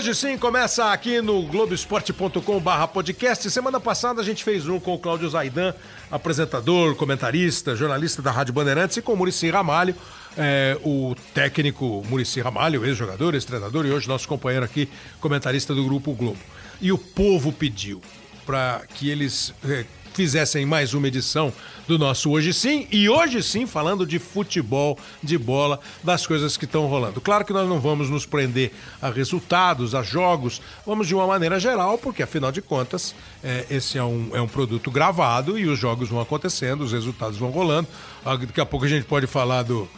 Hoje sim começa aqui no globesport.com/barra podcast. Semana passada a gente fez um com o Cláudio Zaidan, apresentador, comentarista, jornalista da Rádio Bandeirantes, e com o Murici Ramalho, é, o técnico Murici Ramalho, ex-jogador, ex-treinador e hoje nosso companheiro aqui, comentarista do Grupo Globo. E o povo pediu para que eles é, fizessem mais uma edição do nosso Hoje Sim. E hoje sim, falando de futebol, de bola, das coisas que estão rolando. Claro que nós não vamos nos prender a resultados, a jogos, vamos de uma maneira geral, porque afinal de contas, é, esse é um, é um produto gravado e os jogos vão acontecendo, os resultados vão rolando. Ah, daqui a pouco a gente pode falar do,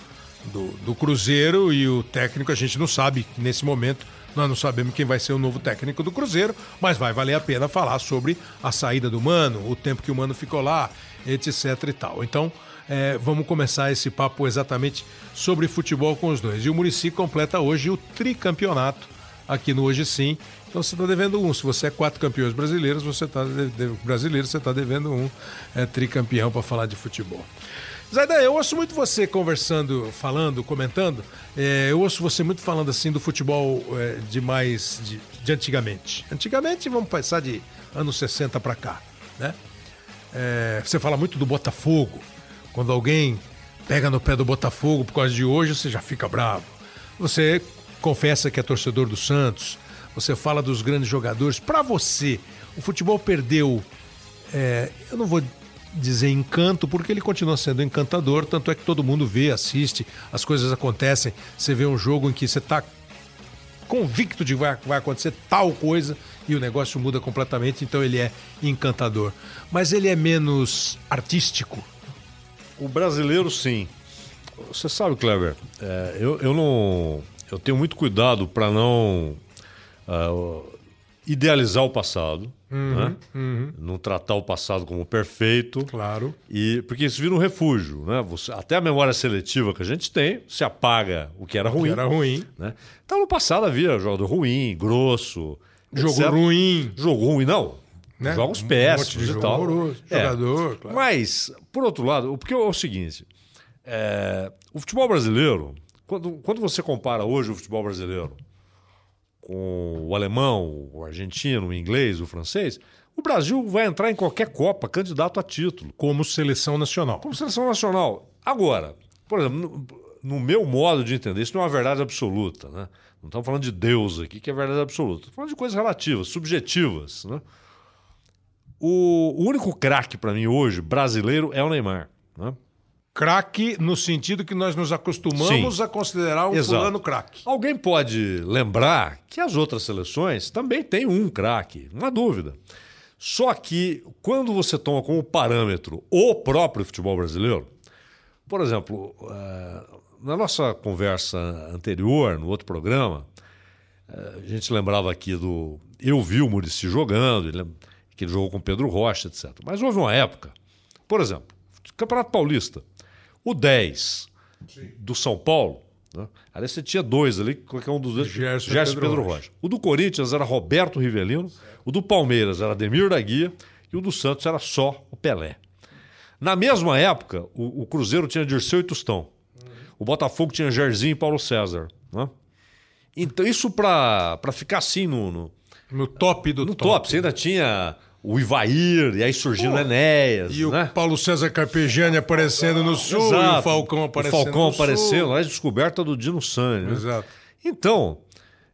do, do Cruzeiro e o técnico, a gente não sabe nesse momento nós não sabemos quem vai ser o novo técnico do Cruzeiro, mas vai valer a pena falar sobre a saída do Mano, o tempo que o Mano ficou lá, etc e tal. Então, é, vamos começar esse papo exatamente sobre futebol com os dois. E o Murici completa hoje o tricampeonato aqui no Hoje Sim. Então você está devendo um. Se você é quatro campeões brasileiros, você está brasileiro, você está devendo um é, tricampeão para falar de futebol. Zaidan, eu ouço muito você conversando, falando, comentando. É, eu ouço você muito falando assim do futebol é, de mais de, de, antigamente. Antigamente, vamos passar de anos 60 para cá, né? É, você fala muito do Botafogo. Quando alguém pega no pé do Botafogo por causa de hoje, você já fica bravo. Você confessa que é torcedor do Santos. Você fala dos grandes jogadores. Para você, o futebol perdeu. É, eu não vou dizer encanto, porque ele continua sendo encantador, tanto é que todo mundo vê, assiste, as coisas acontecem. Você vê um jogo em que você está convicto de que vai, vai acontecer tal coisa e o negócio muda completamente, então ele é encantador. Mas ele é menos artístico. O brasileiro, sim. Você sabe, Kleber, é, eu, eu não. Eu tenho muito cuidado para não uh, idealizar o passado. Uhum, né? uhum. Não tratar o passado como perfeito. Claro. E, porque isso vira um refúgio. Né? Você, até a memória seletiva que a gente tem, se apaga o que era ruim. Que era ruim. Né? Então, no passado havia jogador ruim, grosso. Jogo etc. ruim. Jogo ruim, não. Né? Jogos péssimos um e tal. Horroroso. É. Jogador, claro. Mas, por outro lado, porque é o seguinte: é, o futebol brasileiro, quando, quando você compara hoje o futebol brasileiro com o alemão, o argentino, o inglês, o francês, o Brasil vai entrar em qualquer Copa candidato a título. Como seleção nacional. Como seleção nacional. Agora, por exemplo, no, meu modo de entender, isso não é uma verdade absoluta. Né? Não estamos falando de Deus aqui, que é verdade absoluta. Estamos falando de coisas relativas, subjetivas. Né? O, o único craque para mim hoje, brasileiro, é o Neymar. Né? Craque no sentido que nós nos acostumamos Sim. a considerar o Exato. fulano craque. Alguém pode lembrar que as outras seleções também têm um craque, não há dúvida. Só que quando você toma como parâmetro o próprio futebol brasileiro, por exemplo, eh, na nossa conversa anterior, no outro programa, eh, a gente lembrava aqui do. Eu vi o Murici jogando, que ele jogou com Pedro Rocha, etc. Mas houve uma época, por exemplo, Campeonato Paulista. O 10 Sim. do São Paulo, né? ali você tinha dois ali, qualquer um dos dois. Gerson, Gerson Pedro, Pedro Rocha. Rocha. O do Corinthians era Roberto Rivelino, o do Palmeiras era Ademir da Guia e o do Santos era só o Pelé. Na mesma época, o, o Cruzeiro tinha Dirceu e Tostão. Uhum. O Botafogo tinha Jairzinho e Paulo César. Né? Então, isso para ficar assim no, no, no top do no top. top. Você ainda tinha o Ivair, e aí surgiu o Enéas. E né? o Paulo César Carpegiani aparecendo no sul, Exato. e o Falcão aparecendo o Falcão apareceu, lá descoberta do Dino Sani. Né? Exato. Então,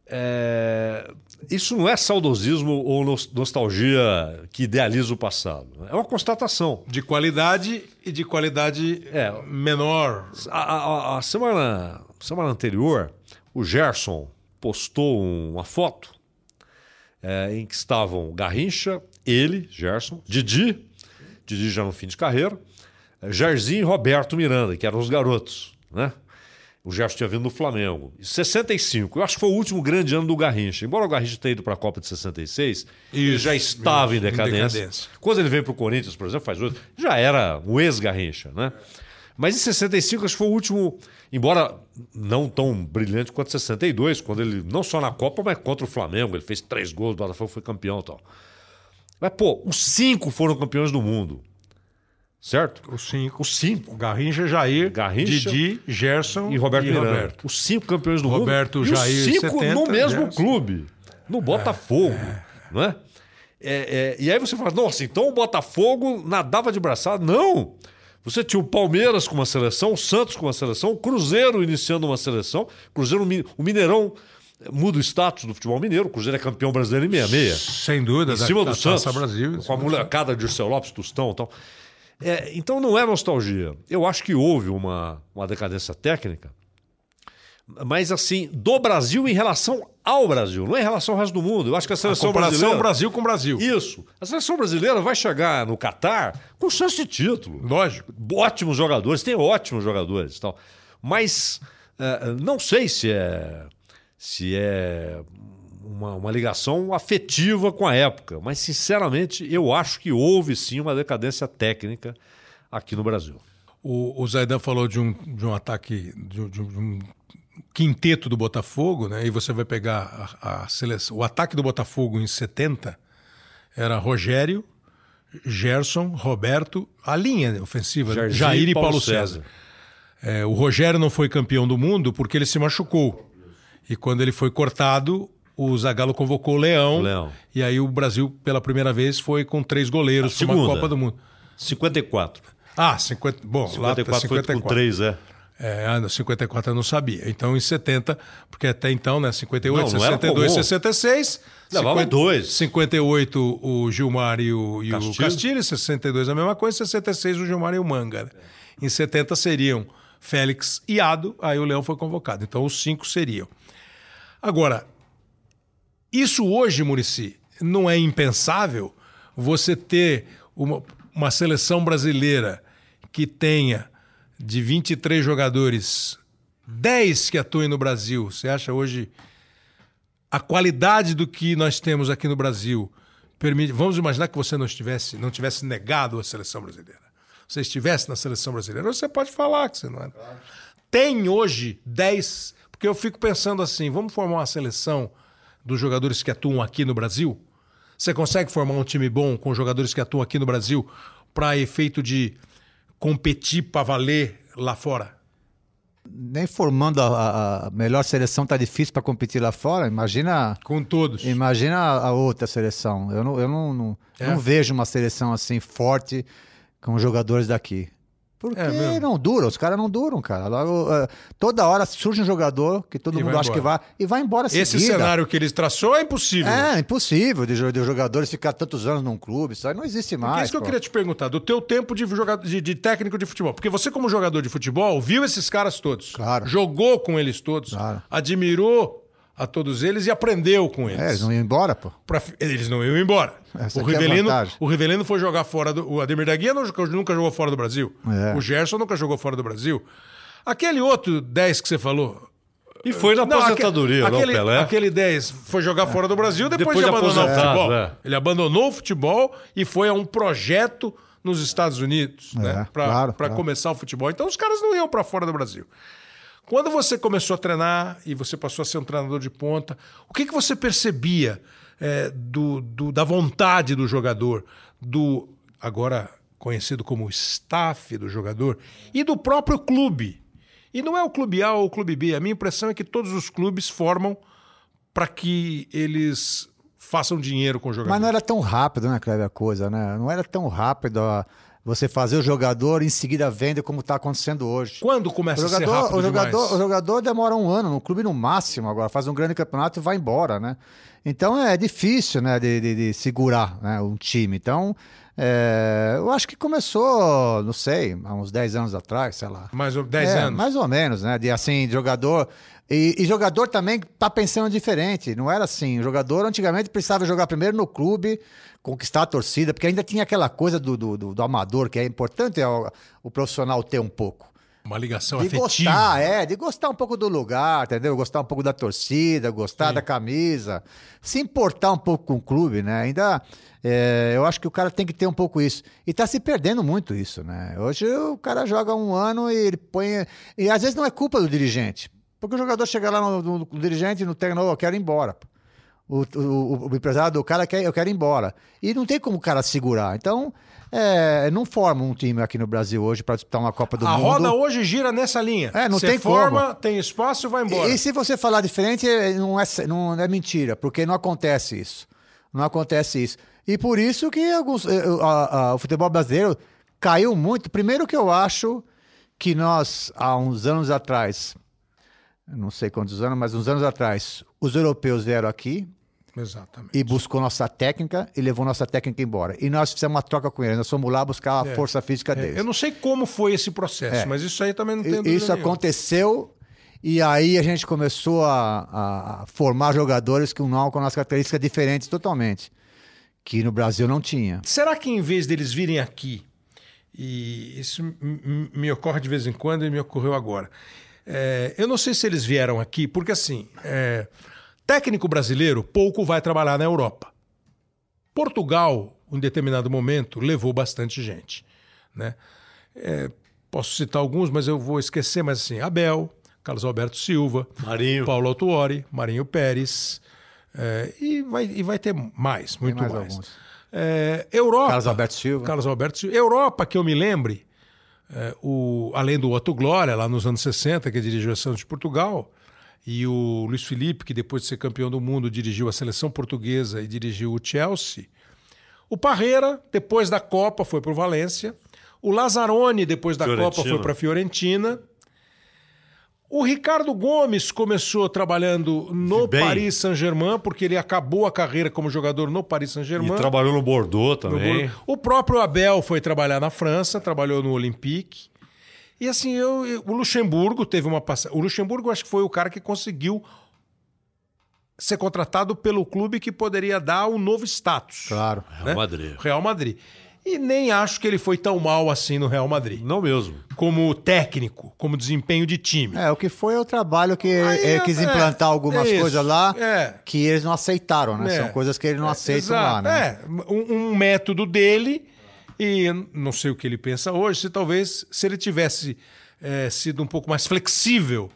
é... isso não é saudosismo ou nostalgia que idealiza o passado. É uma constatação. De qualidade e de qualidade é. menor. A, a, a semana, semana anterior, o Gerson postou uma foto é, em que estavam Garrincha ele, Gerson, Didi, Didi já no fim de carreira, Jairzinho e Roberto Miranda, que eram os garotos, né? O Gerson tinha vindo do Flamengo. 65, eu acho que foi o último grande ano do Garrincha. Embora o Garrincha tenha ido para a Copa de 66, isso, ele já estava isso, em, decadência. em, decadência. Quando ele veio para o Corinthians, por exemplo, faz oito, já era o ex-Garrincha, né? Mas em 65, acho que foi o último, embora não tão brilhante quanto 62, quando ele, não só na Copa, mas contra o Flamengo, ele fez três gols, o Botafogo foi campeão e tal. Mas, pô, os cinco foram campeões do mundo. Certo? Os cinco. Os cinco. Garrincha, Jair, Garrincha, Didi, Gerson e Roberto. E Roberto. Os cinco campeões do Roberto, mundo. Roberto, Jair, e os cinco 70, no mesmo Gerson. clube. no Botafogo, não é? É, é? E aí você fala, nossa, então o Botafogo nadava de braçada. Não! Você tinha o Palmeiras com uma seleção, o Santos com uma seleção, o Cruzeiro iniciando uma seleção, Cruzeiro, o Mineirão muda o status do futebol mineiro. O Cruzeiro é campeão brasileiro em 66. Sem dúvida. Em cima da, do Santos. Brasil, com a molecada de Dirceu Lopes, Tostão e tal. É, então não é nostalgia. Eu acho que houve uma, uma decadência técnica, mas assim, do Brasil em relação ao Brasil, não é em relação ao resto do mundo. Eu acho que a seleção a comparação brasileira. Brasil com Brasil. Isso. A seleção brasileira vai chegar no Catar com chance de título. Lógico. Ótimos jogadores, tem ótimos jogadores e tal. Mas uh, não sei se é se é uma, uma, ligação afetiva com a época, mas sinceramente eu acho que houve sim uma decadência técnica aqui no Brasil. O, o Zaidan falou de um, de um ataque, de, de um quinteto do Botafogo, né? E você vai pegar a, a seleção, o ataque do Botafogo em 70 era Rogério, Gerson, Roberto, a linha ofensiva, Jair, Jair e Paulo, Paulo César. César. É, o Rogério não foi campeão do mundo porque ele se machucou. E quando ele foi cortado, o Zagallo convocou o Leão, Leão. E aí o Brasil, pela primeira vez, foi com três goleiros para uma Copa do Mundo. 54. Ah, 50. Bom, 54 lá 54. foi com três, é. É, ano 54 eu não sabia. Então em 70, porque até então, né, 58, não, não 62, 66, Levava 50, dois. 58 o Gilmar e o, e Castilho. o Castilho, 62 a mesma coisa, 66 o Gilmar e o Manga. Né? Em 70 seriam Félix e Ado, aí o Leão foi convocado. Então os cinco seriam. Agora, isso hoje, Murici, não é impensável você ter uma, uma seleção brasileira que tenha de 23 jogadores, 10 que atuem no Brasil. Você acha hoje a qualidade do que nós temos aqui no Brasil permite. Vamos imaginar que você não estivesse, não tivesse negado a seleção brasileira. Você estivesse na seleção brasileira, você pode falar que você não é. Tem hoje 10 porque eu fico pensando assim: vamos formar uma seleção dos jogadores que atuam aqui no Brasil? Você consegue formar um time bom com jogadores que atuam aqui no Brasil para efeito de competir para valer lá fora? Nem formando a, a melhor seleção tá difícil para competir lá fora. Imagina. Com todos. Imagina a outra seleção. Eu não, eu não, não, é. não vejo uma seleção assim forte com jogadores daqui. Porque é não dura, os caras não duram, cara. Logo, uh, toda hora surge um jogador que todo e mundo acha embora. que vai e vai embora Esse cenário que eles traçou é impossível. É, impossível de, de jogadores ficar tantos anos num clube, isso aí não existe mais. Porque é isso que eu queria te perguntar, do teu tempo de, jogador, de, de, técnico de futebol. Porque você, como jogador de futebol, viu esses caras todos. Claro. Jogou com eles todos. Claro. Admirou a todos eles e aprendeu com eles. É, eles não iam embora, pô. Pra, eles não iam embora. Essa o Rivelino, é o Rivelino foi jogar fora do. O Ademir da Guia nunca jogou fora do Brasil. É. O Gerson nunca jogou fora do Brasil. Aquele outro 10 que você falou. E foi na não, aposentadoria, aquele, não, Pelé? Aquele 10 foi jogar fora do Brasil depois, depois de abandonar o futebol. É. Ele abandonou o futebol e foi a um projeto nos Estados Unidos, é, né? Para claro, claro. começar o futebol. Então os caras não iam para fora do Brasil. Quando você começou a treinar e você passou a ser um treinador de ponta, o que, que você percebia é, do, do, da vontade do jogador, do agora conhecido como staff do jogador e do próprio clube? E não é o clube A ou o clube B. A minha impressão é que todos os clubes formam para que eles façam dinheiro com o jogador. Mas não era tão rápido, né, Cleber, a coisa, né? Não era tão rápido a você fazer o jogador em seguida venda como está acontecendo hoje. Quando começa jogador, a ser o jogador, demais? o jogador demora um ano no clube no máximo agora, faz um grande campeonato e vai embora, né? Então é difícil, né, de, de, de segurar né, um time. Então é, eu acho que começou, não sei, há uns 10 anos atrás, sei lá. Mais ou 10 é, anos? Mais ou menos, né? De assim, jogador. E, e, jogador também tá pensando diferente. Não era assim. O jogador antigamente precisava jogar primeiro no clube, conquistar a torcida, porque ainda tinha aquela coisa do, do, do, do amador, que é importante o, o, profissional ter um pouco. Uma ligação de afetiva. gostar, é, de gostar um pouco do lugar, entendeu? Gostar um pouco da torcida, gostar Sim. da camisa, se importar um pouco com o clube, né? Ainda, é, eu acho que o cara tem que ter um pouco isso. E tá se perdendo muito isso, né? Hoje o cara joga um ano e ele põe. E às vezes não é culpa do dirigente. Porque o jogador chega lá no, no, no dirigente tem, não, eu quero ir embora. O, o, o empresário do cara quer, eu quero ir embora. E não tem como o cara segurar. Então, é, não forma um time aqui no Brasil hoje para disputar uma Copa do a Mundo. roda hoje gira nessa linha. É, não Você tem forma, como. tem espaço vai embora. E, e se você falar diferente, é- não é, não é mentira, porque não acontece isso. Não acontece isso. E por isso que alguns, eh, a- a- o futebol brasileiro caiu muito. Primeiro que eu acho que nós, há uns anos atrás, não sei quantos anos, mas uns anos atrás, os europeus vieram aqui Exatamente. e buscou nossa técnica e levou nossa técnica embora. E nós fizemos uma troca com eles. Nós fomos lá buscar a força física É, deles. eu não sei como foi esse processo, É. mas isso aí também não tem dúvida Isso nenhuma. aconteceu e aí a gente começou a, a- formar jogadores com, não, com as características diferentes totalmente, que no Brasil não tinha. Será que em vez deles virem aqui, e isso me ocorre de vez em quando e me ocorreu agora, é, eu não sei se eles vieram aqui, porque assim, é, técnico brasileiro pouco vai trabalhar na Europa. Portugal, em determinado momento, levou bastante gente. Né? É, posso citar alguns, mas eu vou esquecer, mas assim, Abel, Carlos Alberto Silva, Marinho. Paulo Autuori, Marinho Pérez, é, e, vai, e vai ter mais, muito mais mais. alguns. É, Europa. Carlos Alberto Silva. Carlos Alberto Silva. Europa, que eu me lembre, é, o, além do Otto Glória, lá nos anos 60, que dirigiu a Santos de Portugal, e o Luiz Felipe, que depois de ser campeão do mundo, dirigiu a seleção portuguesa e dirigiu o Chelsea. O Parreira, depois da Copa, foi para o Valência. O Lazzaroni, depois da Fiorentina. Copa, foi para a Fiorentina. O Ricardo Gomes começou trabalhando no. Paris Saint-Germain, porque ele acabou a carreira como jogador no Paris E Saint-Germain. trabalhou no Bordeaux também. O próprio Abel foi trabalhar na França, trabalhou no Olympique. E assim, eu, eu- o Luxemburgo teve uma passagem. O Luxemburgo acho que foi o cara que conseguiu ser contratado pelo clube que poderia dar um novo status. Claro. Real né? Madrid. Real Madrid. E nem acho que ele foi tão mal assim no Real Madrid. Não mesmo. Como técnico, como desempenho de time. É, o que foi é o trabalho que Aí ele é- quis é, implantar algumas é coisas lá É. que eles não aceitaram, né? É. São coisas que eles não aceitam lá, né? É, um, um método dele, e não sei o que ele pensa hoje, se talvez, se ele tivesse é, sido um pouco mais flexível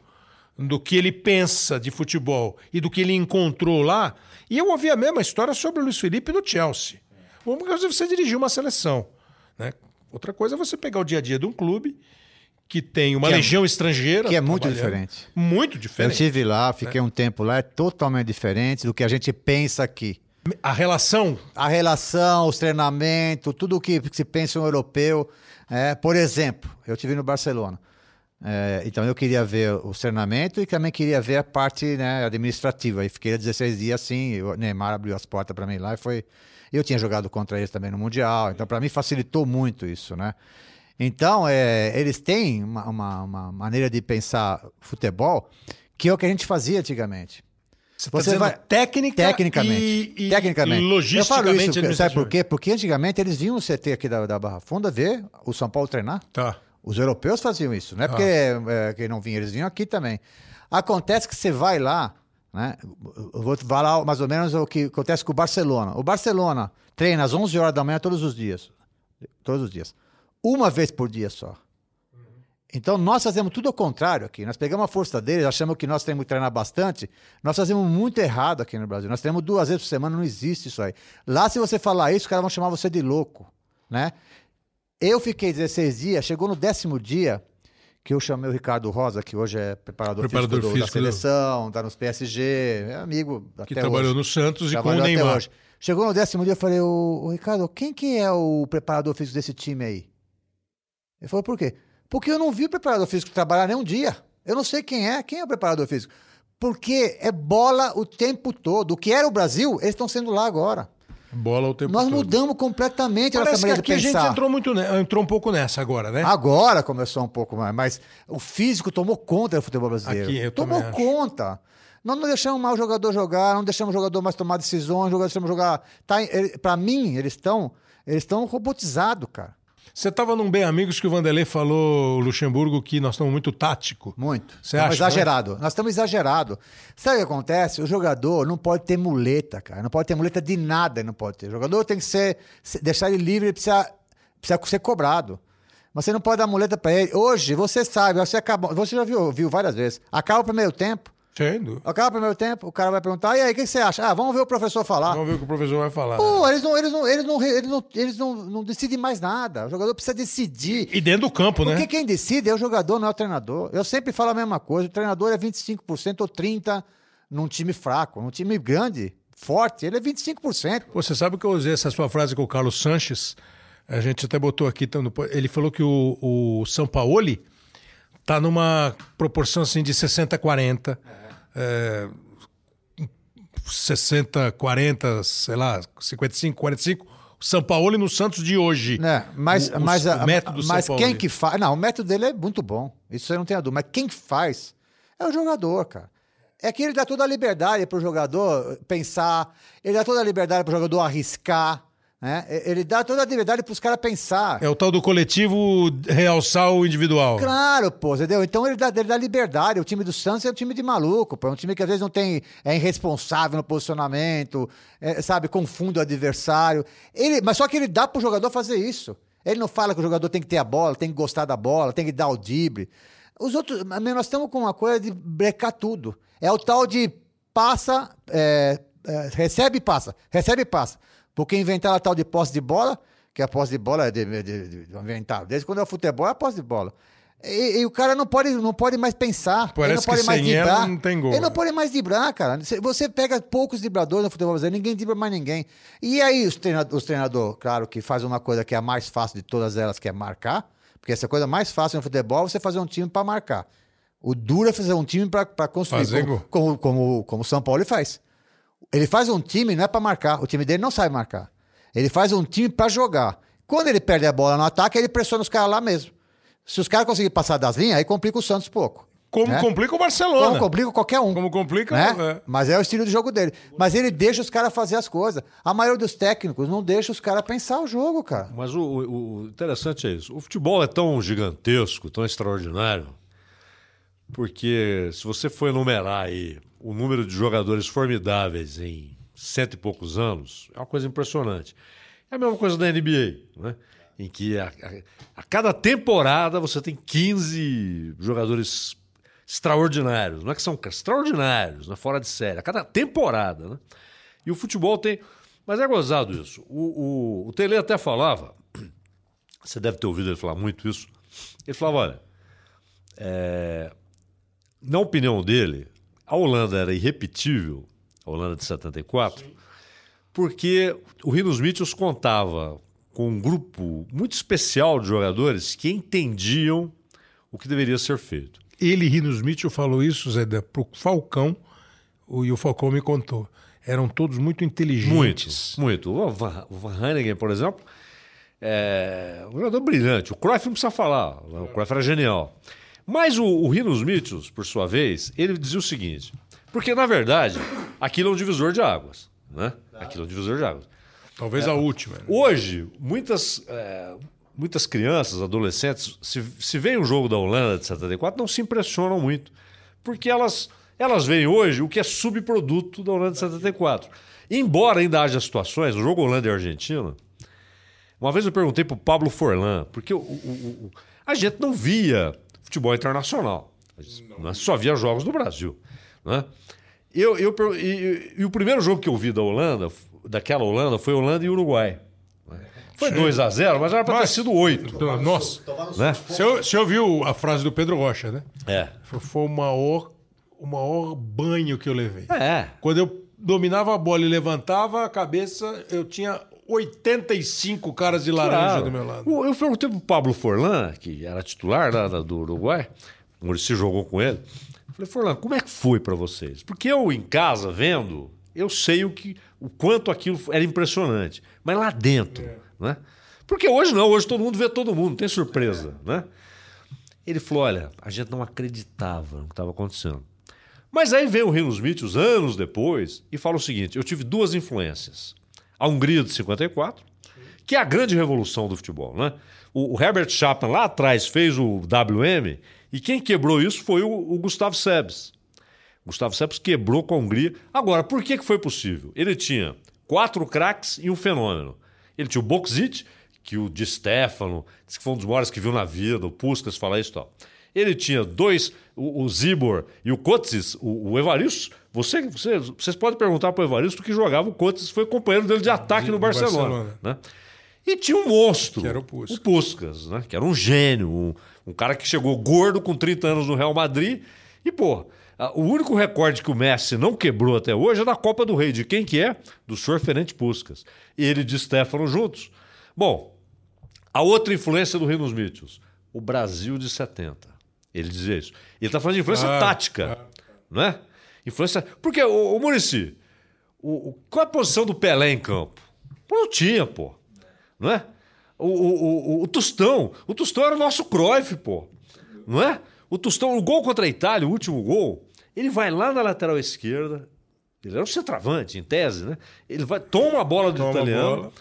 do que ele pensa de futebol e do que ele encontrou lá. E eu ouvi a mesma história sobre o Luiz Felipe no Chelsea. Uma coisa é você dirigir uma seleção. Né? Outra coisa é você pegar o dia a dia de um clube que tem uma Que é- legião estrangeira. que é muito diferente. Muito Eu diferente. estive lá, fiquei um tempo lá, é totalmente diferente do que a gente pensa aqui. A relação A relação, os treinamentos, tudo o que se pensa em um europeu. É, por exemplo, eu estive no Barcelona. É, então eu queria ver o treinamento e também queria ver a parte né, administrativa. E fiquei 16 dias assim. O Neymar abriu as portas para mim lá e foi. Eu tinha jogado contra eles também no Mundial, então para mim facilitou muito isso, né? Então, é, eles têm uma, uma- uma maneira de pensar futebol que é o que a gente fazia antigamente. Você, tá Você vai- técnica Tecnicamente. e, e tecnicamente. logisticamente. Eu falo isso, sabe por quê? Porque antigamente eles vinham no CT aqui da, da Barra Funda ver o São Paulo treinar. Tá. Os europeus faziam isso, não é porque é, que não vinha, eles vinham aqui também. Acontece que você vai lá, né? Eu vou falar mais ou menos o que acontece com o Barcelona. O Barcelona treina às 11 horas da manhã todos os dias. Todos os dias. Uma vez por dia só. Então nós fazemos tudo ao contrário aqui. Nós pegamos a força deles, achamos que nós temos que treinar bastante. Nós fazemos muito errado aqui no Brasil. Nós treinamos duas vezes por semana, não existe isso aí. Lá, se você falar isso, os caras vão chamar você de louco, né? Eu fiquei 16 dias, chegou no décimo dia que eu chamei o Ricardo Rosa, que hoje é preparador, Preparador físico, do- físico da seleção, tá nos PSG, é amigo Que até trabalhou hoje. no Santos e com o Trabalhou Neymar. hoje. Chegou no décimo dia, eu falei, ô, Ricardo, quem que é o preparador físico desse time aí? Ele falou, por quê? Porque eu não vi o preparador físico trabalhar nem um dia. Eu não sei quem é. Quem é o preparador físico? Porque é bola o tempo todo. O que era o Brasil, eles estão sendo lá agora. Bola o tempo Nós todo. mudamos completamente a nossa Parece que maneira aqui a de gente pensar. entrou muito entrou um pouco nessa agora, né? Agora começou um pouco mais, mas o físico tomou conta do futebol brasileiro. Aqui, eu tomou também acho. conta. Nós não deixamos mais o jogador jogar, não deixamos o jogador mais tomar decisões, não deixamos jogar. Tá, para mim, eles estão eles estão robotizados, cara. Você estava num Bem Amigos que o Vanderlei falou, Luxemburgo, que nós estamos muito tático. Muito. Você acha, exagerado. Nós estamos exagerado. Sabe o que acontece? O jogador não pode ter muleta, cara. Não pode ter muleta de nada, ele não pode ter. O jogador tem que ser se- deixar ele livre, ele precisa, precisa ser cobrado. Mas você não pode dar muleta para ele. Hoje, você sabe, você acaba, você já viu, viu várias vezes. Acaba o primeiro tempo, Sendo. Acaba o primeiro tempo, o cara vai perguntar, e aí, o que você acha? Ah, vamos ver o professor falar. Vamos ver o que o professor vai falar. Pô, eles não, eles não, eles não, eles não, eles não, não decidem mais nada. O jogador precisa decidir. E dentro do campo, né? Porque quem decide é o jogador, não é o treinador. Eu sempre falo a mesma coisa. O treinador é 25% ou 30% num time fraco. Num time grande, forte, ele é 25%. Você sabe que eu usei essa sua frase com o Carlos Sanches? A gente até botou aqui. então, Ele falou que o, o São Paulo tá numa proporção assim de 60-40. É, 60, 40, sei lá, 55, 45. O São Paulo e no Santos de hoje. É, mas o, mas, o método mas São quem Paulo. que faz. Não, o método dele é muito bom. Isso aí não tem a dúvida. Mas quem faz é o jogador, cara. É que ele dá toda a liberdade para o jogador pensar, ele dá toda a liberdade para o jogador arriscar. Né? Ele dá toda a liberdade para os caras pensar. É o tal do coletivo realçar o individual. Claro, pô, entendeu? Então ele dá, ele dá liberdade. O time do Santos é um time de maluco, pô. É um time que às vezes não tem. é irresponsável no posicionamento, é, sabe, confunde o adversário. Ele, mas só que ele dá pro jogador fazer isso. Ele não fala que o jogador tem que ter a bola, tem que gostar da bola, tem que dar o drible. Os outros. Nós estamos com uma coisa de brecar tudo. É o tal de passa, é, é, recebe e passa, recebe e passa. Porque inventaram a tal de posse de bola, que a posse de bola é de, de, de, inventaram. Desde quando é o futebol, é a posse de bola. E, e o cara não pode, não pode mais pensar. Parece ele não pode que mais sem ela driblar. não tem gol. Ele não pode mais driblar, cara. Você- pega poucos dribladores no futebol brasileiro, ninguém dribla mais ninguém. E aí os treinadores, treinador, claro, que faz uma coisa que é a mais fácil de todas elas, que é marcar. Porque essa coisa mais fácil no futebol é você fazer um time para marcar. O duro é fazer um time para construir, como, como, como, como o São Paulo faz. Ele faz um time não é para marcar. O time dele não sabe marcar. Ele faz um time para jogar. Quando ele perde a bola no ataque, ele pressiona os caras lá mesmo. Se os caras conseguirem passar das linhas, aí complica o Santos pouco. Como né? complica o Barcelona. Como complica qualquer um. Como complica, né? é. Mas é o estilo de jogo dele. Mas ele deixa os caras fazer as coisas. A maioria dos técnicos não deixa os caras pensar o jogo, cara. Mas o, o- o interessante é isso. O futebol é tão gigantesco, tão extraordinário, porque se você for enumerar aí o número de jogadores formidáveis em cento e poucos anos, é uma coisa impressionante. É a mesma coisa da NBA, né? em que a, a- a cada temporada você tem 15 jogadores extraordinários. Não é que são extraordinários, não é fora de série. A cada temporada. Né? E o futebol tem. Mas é gozado isso. O, o, o Tele até falava, você deve ter ouvido ele falar muito isso. Ele falava: olha, é, na opinião dele, a Holanda era irrepetível, a Holanda de 74, porque o Rinos Mitchells contava com um grupo muito especial de jogadores que entendiam o que deveria ser feito. Ele, Rinos Mitchell, falou isso, Zé, Falcão, o- e o Falcão me contou. Eram todos muito inteligentes. Muito, muito. O Van, o Van Hannigan, por exemplo, é um jogador brilhante. O Cruyff não precisa falar, o Cruyff era genial. Mas o, o Rinos Mitchells, por sua vez, ele dizia o seguinte, porque, na verdade, aquilo é um divisor de águas. Né? Aquilo é um divisor de águas. Talvez a última. né? Hoje, muitas, é, muitas crianças, adolescentes, se, se veem o jogo da Holanda de 74, não se impressionam muito. Porque elas, elas veem hoje o que é subproduto da Holanda de 74. Embora ainda haja situações, o jogo Holanda e Argentina, uma vez eu perguntei para o Pablo Forlan, porque o- o- o- a gente não via futebol internacional, gente né, só via jogos do Brasil. Né? Eu, eu, e, e o primeiro jogo que eu vi da Holanda, daquela Holanda, foi Holanda e Uruguai. Foi 2 a 0 mas era para ter sido 8. Então, Nossa, Né? você, você ouviu a frase do Pedro Rocha, né? É. Foi, foi o maior, o maior banho que eu levei. É. Quando eu dominava a bola e levantava a cabeça, eu tinha 85 caras de laranja Claro. do meu lado. O- Eu perguntei pro Pablo Forlan, que era titular lá do Uruguai, o Muricy jogou com ele. Falei, Forlan, como é que foi para vocês? Porque eu em casa vendo, eu sei o que, o quanto aquilo era impressionante, mas lá dentro, né? Porque hoje não, hoje todo mundo vê todo mundo, não tem surpresa, né? Ele falou, olha, a gente não acreditava no que estava acontecendo. Mas aí vem o Rinos Mitchells anos depois e fala o seguinte: eu tive duas influências. A Hungria de 54, que é a grande revolução do futebol. Né? O, Herbert Chapman lá atrás fez o WM e quem quebrou isso foi o, o Gustavo Sebes. Gustavo Sebes quebrou com a Hungria. Agora, por que, que foi possível? Ele tinha quatro craques e um fenômeno. Ele tinha o Boksic, que o Di Stefano, que foi um dos maiores que viu na vida, o Puskas fala isso e tal. Ele tinha dois, o, o Zibor e o Cotzes, o, o Evaristo. Você, você, vocês podem perguntar para o Evaristo que jogava o Cotzes, foi companheiro dele de ataque no Barcelona. Barcelona. Né? E tinha um monstro, Que era o Puskas. o Puskas, né? que era um gênio, um, um cara que chegou gordo com 30 anos no Real Madrid. E, pô, o único recorde que o Messi não quebrou até hoje é da Copa do Rei. De quem que é? Do senhor Ferenc Puskas. Ele e de Stefano juntos. Bom, a outra influência do Rinos Mitchells, o Brasil de 70. Ele dizia isso. Ele está falando de influência Ah, tática, não é? Influência. Porque, o, o Murici, qual é a posição do Pelé em campo? Pô, não tinha, pô. Não é? O, o, o, o Tostão. O Tostão era o nosso Cruyff, pô. Não é? O Tostão, o gol contra a Itália, o último gol, ele vai lá na lateral esquerda. Ele era um centroavante, em tese, né? Ele vai, toma a bola do Toma italiano. bola.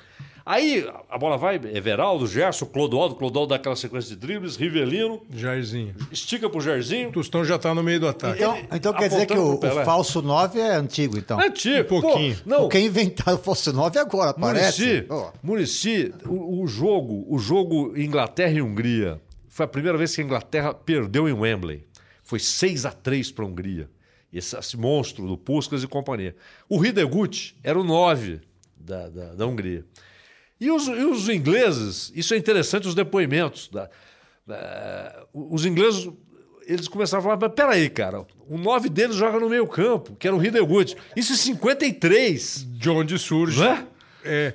Aí a bola vai, Everaldo, Gerson, Clodoaldo, Clodoaldo dá aquela sequência de dribles, Rivelino, Jairzinho. estica pro Jairzinho. O Tostão já tá no meio do ataque. Então, Ele- então quer dizer que o, o falso 9 é antigo, então. É tipo, Um pouquinho. Pô, não, Porque inventaram o falso 9 agora, parece. Murici, Pô. Murici, o, o jogo, o jogo Inglaterra e Hungria, foi a primeira vez que a Inglaterra perdeu em Wembley. Foi 6 a 3 para a Hungria. Esse, esse monstro do Puskas e companhia. O Hideguchi era o 9 da, da, da Hungria. E os, e os ingleses, isso é interessante, os depoimentos. Da, da- os ingleses, eles começaram a falar, mas peraí, cara, o 9 deles joga no meio campo, que era o Hideguchi. Isso em 53, De onde surge. é? É,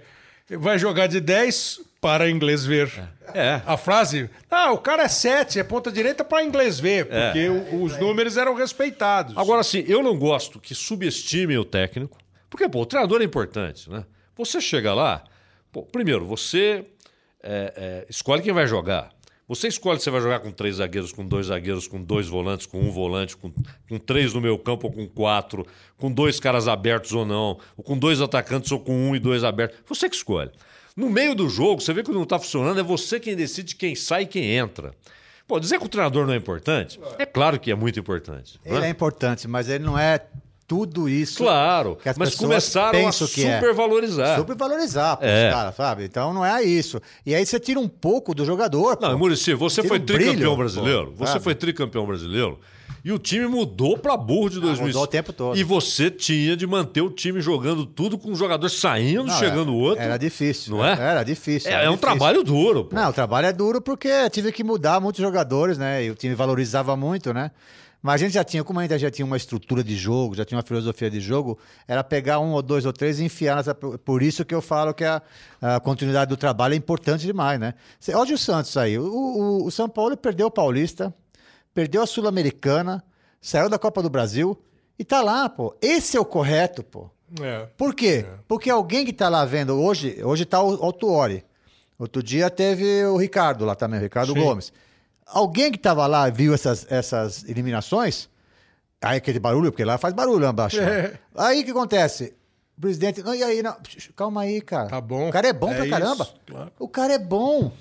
vai jogar de 10 para inglês ver. É. A frase, ah, o cara é 7, é ponta direita para inglês ver, É. porque o- os números eram respeitados. Agora, assim, eu não gosto que subestimem o técnico, porque, pô, o treinador é importante, né? Você chega lá, pô, primeiro, você é, é, escolhe quem vai jogar. Você escolhe se você vai jogar com três zagueiros, com dois zagueiros, com dois volantes, com um volante, com, com três no meio campo ou com quatro, com dois caras abertos ou não, ou com dois atacantes ou com um e dois abertos. Você que escolhe. No meio do jogo, você vê que não está funcionando, é você quem decide quem sai e quem entra. Pô, dizer que o treinador não é importante? É claro que é muito importante. Ele né? é importante, mas ele não é tudo isso. Claro, que as mas começaram a que é. supervalorizar. Supervalorizar, pô, É. os caras, sabe? Então não é isso. E aí você tira um pouco do jogador. Não, pô. Murici, você Tira foi um tricampeão brilho, brasileiro. pô, você sabe? foi tricampeão brasileiro. E o time mudou pra burro de 2005. mudou o tempo todo. E você tinha de manter o time jogando tudo com um jogador saindo, Não, chegando era, outro. Era difícil. Não é? Era difícil. É, era é um difícil. trabalho duro. Pô. Não, o trabalho é duro porque tive que mudar muitos jogadores, né? E o time valorizava muito, né? Mas a gente já tinha, como a gente já tinha uma estrutura de jogo, já tinha uma filosofia de jogo, era pegar um ou dois ou três e enfiar nessa. Por isso que eu falo que a, a continuidade do trabalho é importante demais, né? Olha o Santos aí. O, o, o São Paulo perdeu o Paulista, perdeu a Sul-Americana, saiu da Copa do Brasil e tá lá, pô. Esse é o correto, pô. É. Por quê? Porque alguém que está lá vendo hoje, hoje está o, o Tuori. Outro dia teve o Ricardo lá também, o Ricardo Sim. Gomes. Alguém que estava lá viu essas, essas eliminações, aí aquele barulho, porque lá faz barulho, abaixo. É. Aí o que acontece? O presidente, não, e aí, não, calma aí, cara. Tá bom. O cara é bom É pra isso, caramba. claro. O cara é bom.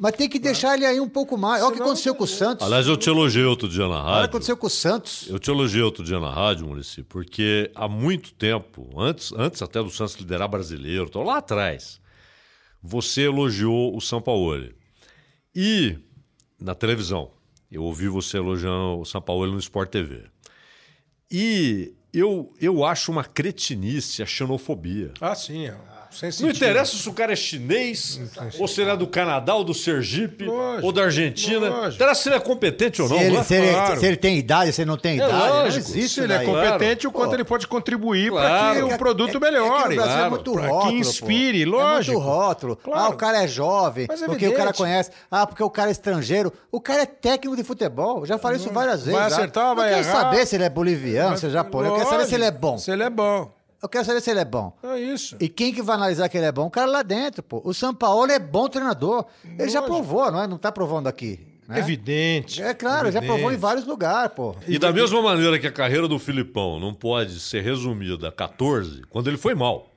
Mas tem que deixar ele aí um pouco mais. Olha o que aconteceu com o Santos. Aliás, eu te elogiei outro dia na Olha o que rádio. aconteceu com o Santos. Eu te elogiei outro dia na rádio, Murici, porque há muito tempo, antes, antes até do Santos liderar brasileiro, tô lá atrás, você elogiou o São Paulo. E na televisão, eu ouvi você elogiando o São Paulo no Sport TV. E eu, eu acho uma cretinice a xenofobia. Ah, sim. É. Sem Não sentido. interessa se o cara é chinês, ou se ele é do Canadá, ou do Sergipe, Lógico, ou da Argentina. lógico. Interessa se ele é competente ou Se não, ele, não é? se, ele, Claro. se ele tem idade, se ele não tem idade, lógico. não existe Se ele é competente, Claro. o quanto Pô. ele pode contribuir para Claro. que É- o produto é- é que melhore. Brasil claro. é muito Pra que rótulo, pô. inspire, É lógico. muito rótulo. Claro. Ah, o cara é jovem, Mas é porque o cara evidente. conhece. Ah, porque o cara é estrangeiro. O cara é técnico de futebol. Já falei isso várias vezes. Vai acertar, Eu vai quero errar. saber se ele é boliviano, se é japonês. Eu quero saber se ele é bom. Se ele é bom. Eu quero saber se ele é bom. É isso. E quem que vai analisar que ele é bom? O cara lá dentro, pô. O São Paulo é bom treinador. Ele já Lógico. provou, não é? Não tá provando aqui. né? Evidente. É claro, já provou em vários lugares, pô. E da mesma maneira que a carreira do Filipão não pode ser resumida a 14, quando ele foi mal.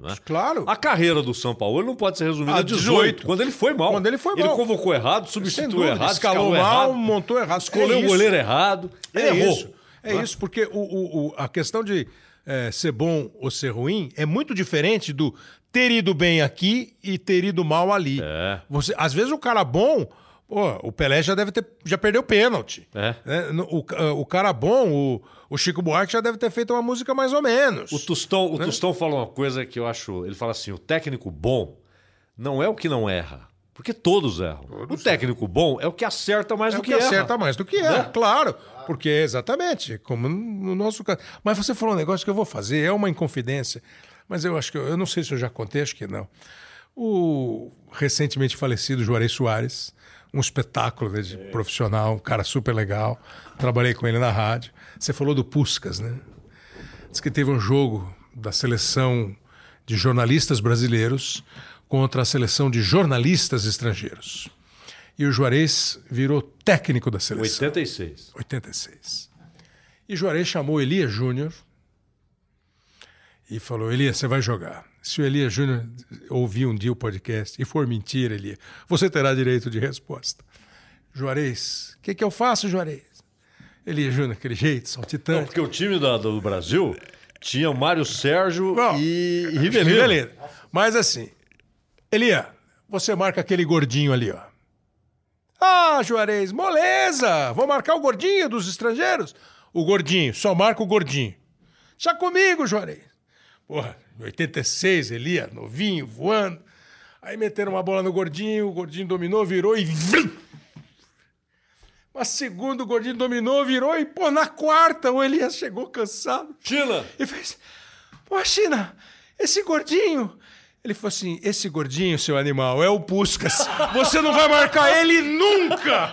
né? Claro. A carreira do São Paulo não pode ser resumida A a 18, 18, quando ele foi mal. Quando ele foi Ele mal. convocou errado, substituiu dúvida, errado, escalou escalou mal, errado, montou errado. escolheu é o goleiro errado. É Ele errou. isso. É isso, porque o, o- o- a questão de é, ser bom ou ser ruim é muito diferente do ter ido bem aqui e ter ido mal ali. É. Você, às vezes o cara bom Pô, o Pelé já deve ter. já perdeu pênalti. É. Né? O, o cara bom, o, o Chico Buarque já deve ter feito uma música mais ou menos. O Tostão, Né? o Tostão fala uma coisa que eu acho. Ele fala assim: o técnico bom não é o que não erra. Porque todos erram. o técnico bom é o que acerta mais É do que, que erra. acerta mais do que é, claro. Porque, exatamente, como no nosso caso. Mas você falou um negócio que eu vou fazer, é uma inconfidência. Mas eu acho que. Eu, eu não sei se eu já contei, acho que não. O recentemente falecido Juarez Soares, um espetáculo né, de profissional, um cara super legal. Trabalhei com ele na rádio. Você falou do Puscas, né? Diz que teve um jogo da seleção de jornalistas brasileiros contra a seleção de jornalistas estrangeiros. E o Juarez virou técnico da seleção. 86. 86. E Juarez chamou Elias Júnior e falou: Elias, você vai jogar. Se o Elias Júnior ouvir um dia o podcast e for mentira, Elias, você terá direito de resposta. Juarez, o que, que eu faço, Juarez? Elias Júnior, aquele jeito, Não, saltitante. porque o time da- do Brasil tinha Mário Sérgio Bom, e. Rivelino. Mas assim, Elia, você marca aquele gordinho ali, ó. Ah, Juarez, moleza! Vou marcar o gordinho dos estrangeiros? O gordinho, só marca o gordinho. Já comigo, Juarez. Porra, em 86, Elia, novinho, voando. Aí meteram uma bola no gordinho, o gordinho dominou, virou e. vrum! Mas segundo o gordinho dominou, virou e, pô, na quarta o Elias chegou cansado China! e fez: Pô, China, esse gordinho. Ele falou assim: esse gordinho, seu animal, é o Puscas. Você não vai marcar ele nunca!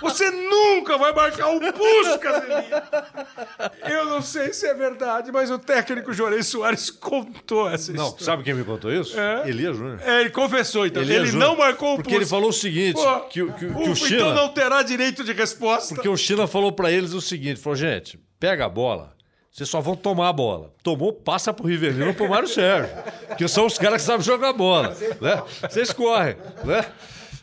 Você nunca vai marcar o Puscas! Eu não sei se é verdade, mas o técnico Jorei Soares contou essa Não, história. sabe quem me contou isso? É? Elias Júnior. É, ele confessou, então. Elias ele Júnior. não marcou o Porque ele falou o seguinte: Pô, que, o- que, que o- o China. Então não terá direito de resposta. Porque o China falou pra eles o seguinte: falou, gente, pega a bola, vocês só vão tomar a bola. Tomou, passa pro Rivelino ou pro Mário Sérgio. Que são os caras que sabem jogar bola. Né? Vocês correm. Né?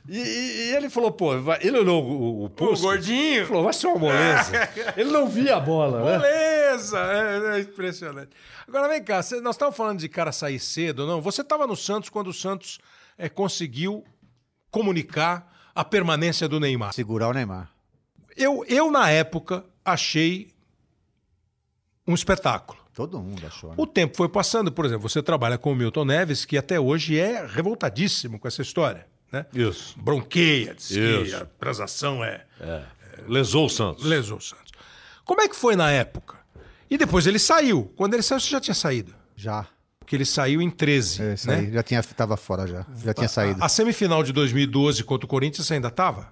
E, e- e ele falou, pô, ele olhou o, o, o O gordinho. falou, vai ser uma moleza. Ele não via a bola, né? Beleza! É, é impressionante. Agora vem cá, cê- nós estávamos falando de cara sair cedo, não? Você estava no Santos quando o Santos é, conseguiu comunicar a permanência do Neymar. Segurar o Neymar. Eu, eu na época, achei um espetáculo. Todo mundo achou. Né? O tempo foi passando, por exemplo, você trabalha com o Milton Neves, que até hoje é revoltadíssimo com essa história, né? Isso. Bronqueia, diz que Isso. a transação é Lesou o Santos. lesou o Santos. Como é que foi na época? E depois ele saiu. Quando ele saiu, você já tinha saído. Já. Porque ele saiu em 13, É, isso né? aí. Já tinha, tava fora já. Já tinha saído. A, a semifinal de 2012 contra o Corinthians você ainda tava?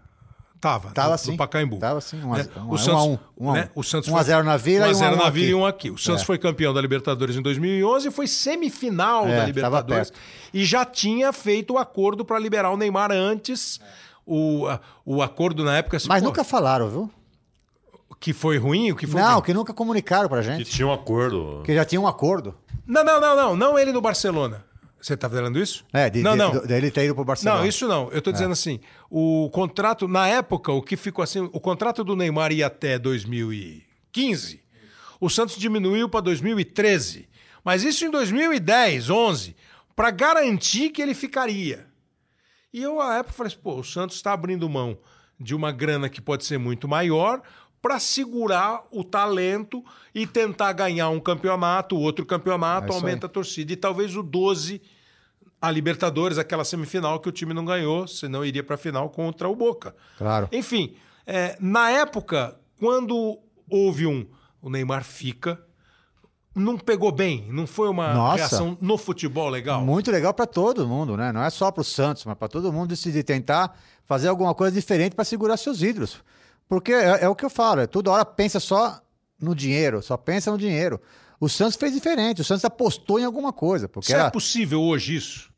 Tava. Tava no, sim. No Pacaembu. Tava sim. Um a, né? um, O um Santos, a um. Um a um. né? O Santos Um a foi- zero na Vila um a e um a zero um na aqui. Vila e um aqui. O Santos É. foi campeão da Libertadores em 2011 e foi semifinal É, da tava Libertadores. perto. E já tinha feito o acordo para liberar o Neymar antes. O, a- o acordo na época... assim, Mas pô, nunca falaram, viu? Que foi ruim? O que foi Não, ruim? que nunca comunicaram pra Que gente. tinha um acordo. Que já tinha um acordo. Não, não, não, não. Não ele no Barcelona. Você tá falando isso? É, de, não, de- não. dele ter ido pro Barcelona. Não, isso não. Eu tô dizendo assim, o contrato, na época, o que ficou assim, o contrato do Neymar ia até 2015, o Santos diminuiu para 2013. Mas isso em 2010, 11, para garantir que ele ficaria. E eu, à época, falei assim, pô, o Santos está abrindo mão de uma grana que pode ser muito maior para segurar o talento e tentar ganhar um campeonato, outro campeonato, É aumenta a torcida. E talvez o 12, a Libertadores, aquela semifinal que o time não ganhou, senão iria para a final contra o Boca. Claro. Enfim, é, na época, quando houve um, o Neymar fica, não pegou bem, não foi uma Nossa. reação no futebol legal. Muito legal pra todo mundo, né? Não é só pro Santos, mas pra todo mundo decidir tentar fazer alguma coisa diferente pra segurar seus ídolos. Porque é, é o que eu falo, é, toda hora pensa só no dinheiro, só pensa no dinheiro. O Santos fez diferente, o Santos apostou em alguma coisa. Porque Será era- possível hoje isso?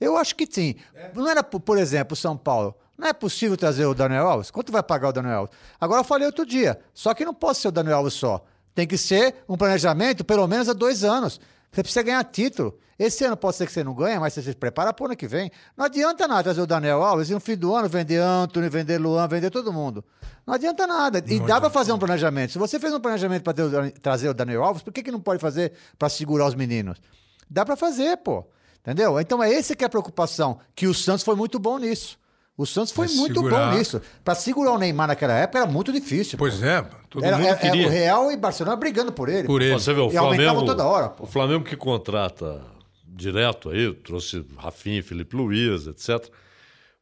Eu acho que sim. Não era, por por exemplo, o São Paulo. Não é possível trazer o Daniel Alves? Quanto vai pagar o Daniel Alves? Agora eu falei outro dia. Só que não pode ser o Daniel Alves só. Tem que ser um planejamento pelo menos há dois anos. Você precisa ganhar título. Esse ano pode ser que você não ganhe, mas você se prepara para o ano que vem. Não adianta nada trazer o Daniel Alves e no fim do ano vender Anthony, vender Luan, vender todo mundo. Não adianta nada. E dá para fazer um planejamento. Se você fez um planejamento para trazer o Daniel Alves, por que, que não pode fazer para segurar os meninos? Dá para fazer, pô. Entendeu? Então é esse que é a preocupação, que o Santos foi muito bom nisso. O Santos foi Mas muito segurar- bom nisso. Pra segurar o Neymar naquela época era muito difícil. pô. Pois é, todo era, mundo era- era queria. o Real e Barcelona brigando por ele. Por pô. ele. Você vê, o E Flamengo, toda hora, pô. o Flamengo que contrata direto aí, trouxe Rafinha, Felipe Luiz, etc.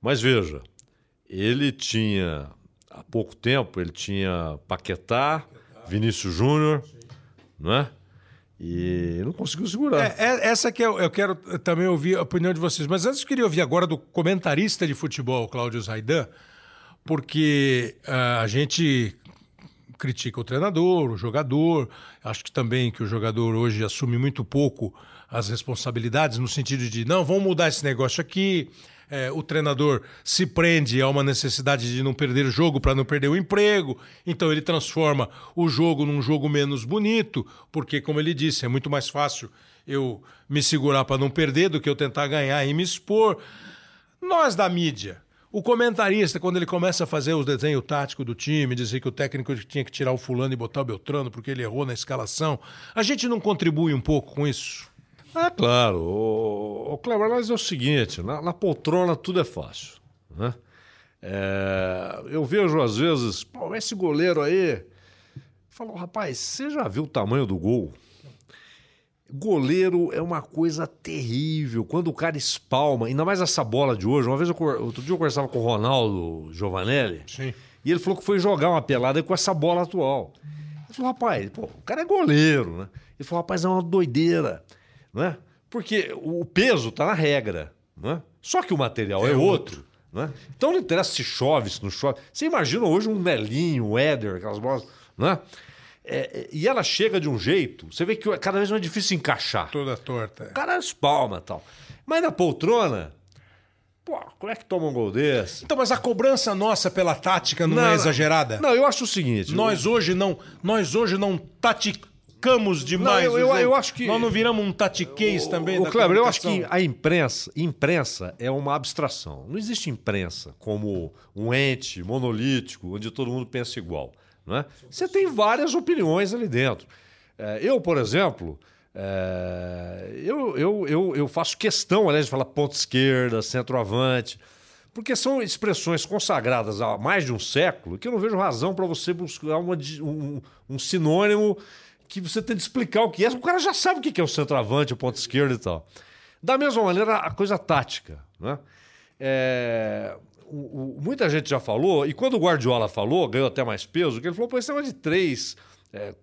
Mas veja, ele tinha, há pouco tempo, ele tinha Paquetá, Vinícius Júnior, não é? E não conseguiu segurar. É, é- essa que eu, eu quero também ouvir a opinião de vocês. Mas antes eu queria ouvir agora do comentarista de futebol, Cláudio Zaidan, porque ah, a gente critica o treinador, o jogador. Acho que também que o jogador hoje assume muito pouco as responsabilidades, no sentido de não, vamos mudar esse negócio aqui. É, o treinador se prende a uma necessidade de não perder o jogo para não perder o emprego, então ele transforma o jogo num jogo menos bonito, porque, como ele disse, é muito mais fácil eu me segurar para não perder do que eu tentar ganhar e me expor. Nós da mídia, o comentarista, quando ele começa a fazer os desenhos táticos do time, dizer que o técnico tinha que tirar o fulano e botar o Beltrano porque ele errou na escalação, a gente não contribui um pouco com isso? É claro. O, o Kleber, mas é o seguinte: na, na poltrona tudo é fácil. Né? É, eu vejo às vezes, pô, esse goleiro aí. Falo, rapaz, você já viu o tamanho do gol? Goleiro é uma coisa terrível. Quando o cara espalma, ainda mais essa bola de hoje. Uma vez, eu, outro dia eu conversava com o Ronaldo Giovanelli. Sim. E ele falou que foi jogar uma pelada com essa bola atual. Ele falou, rapaz, pô, o cara é goleiro, né? Ele falou, rapaz, é uma doideira, não é? Porque o peso tá na regra, não é? Só que o material é, É outro, não é? Então não interessa se chove, se não chove. Você imagina hoje um Nelinho, um Éder, aquelas bolas, não é? É, é, e ela chega de um jeito, você vê que é cada vez mais difícil encaixar. Toda torta. O cara espalma e tal. Mas na poltrona, pô, como é que toma um gol desse? Então, mas a cobrança nossa pela tática não, é exagerada? Não, eu acho o seguinte. Nós hoje não, nós hoje não taticamos demais. Não, eu- eu- eu acho que- nós não viramos um tatiquês também O da Kleber, eu acho que a imprensa, imprensa é uma abstração. Não existe imprensa como um ente monolítico onde todo mundo pensa igual. Não é? Você tem várias opiniões ali dentro. É, eu, por exemplo, é, eu, eu, eu, eu faço questão, aliás, de falar ponta esquerda, centroavante, porque são expressões consagradas há mais de um século que eu não vejo razão para você buscar uma um, um sinônimo que você tem de explicar o que é. O cara já sabe o que é o centroavante, o ponto esquerdo e tal. Da mesma maneira, a coisa tática. Né? É, o- o- muita gente já falou, e quando o Guardiola falou, ganhou até mais peso, que ele falou, pô, esse negócio de 3,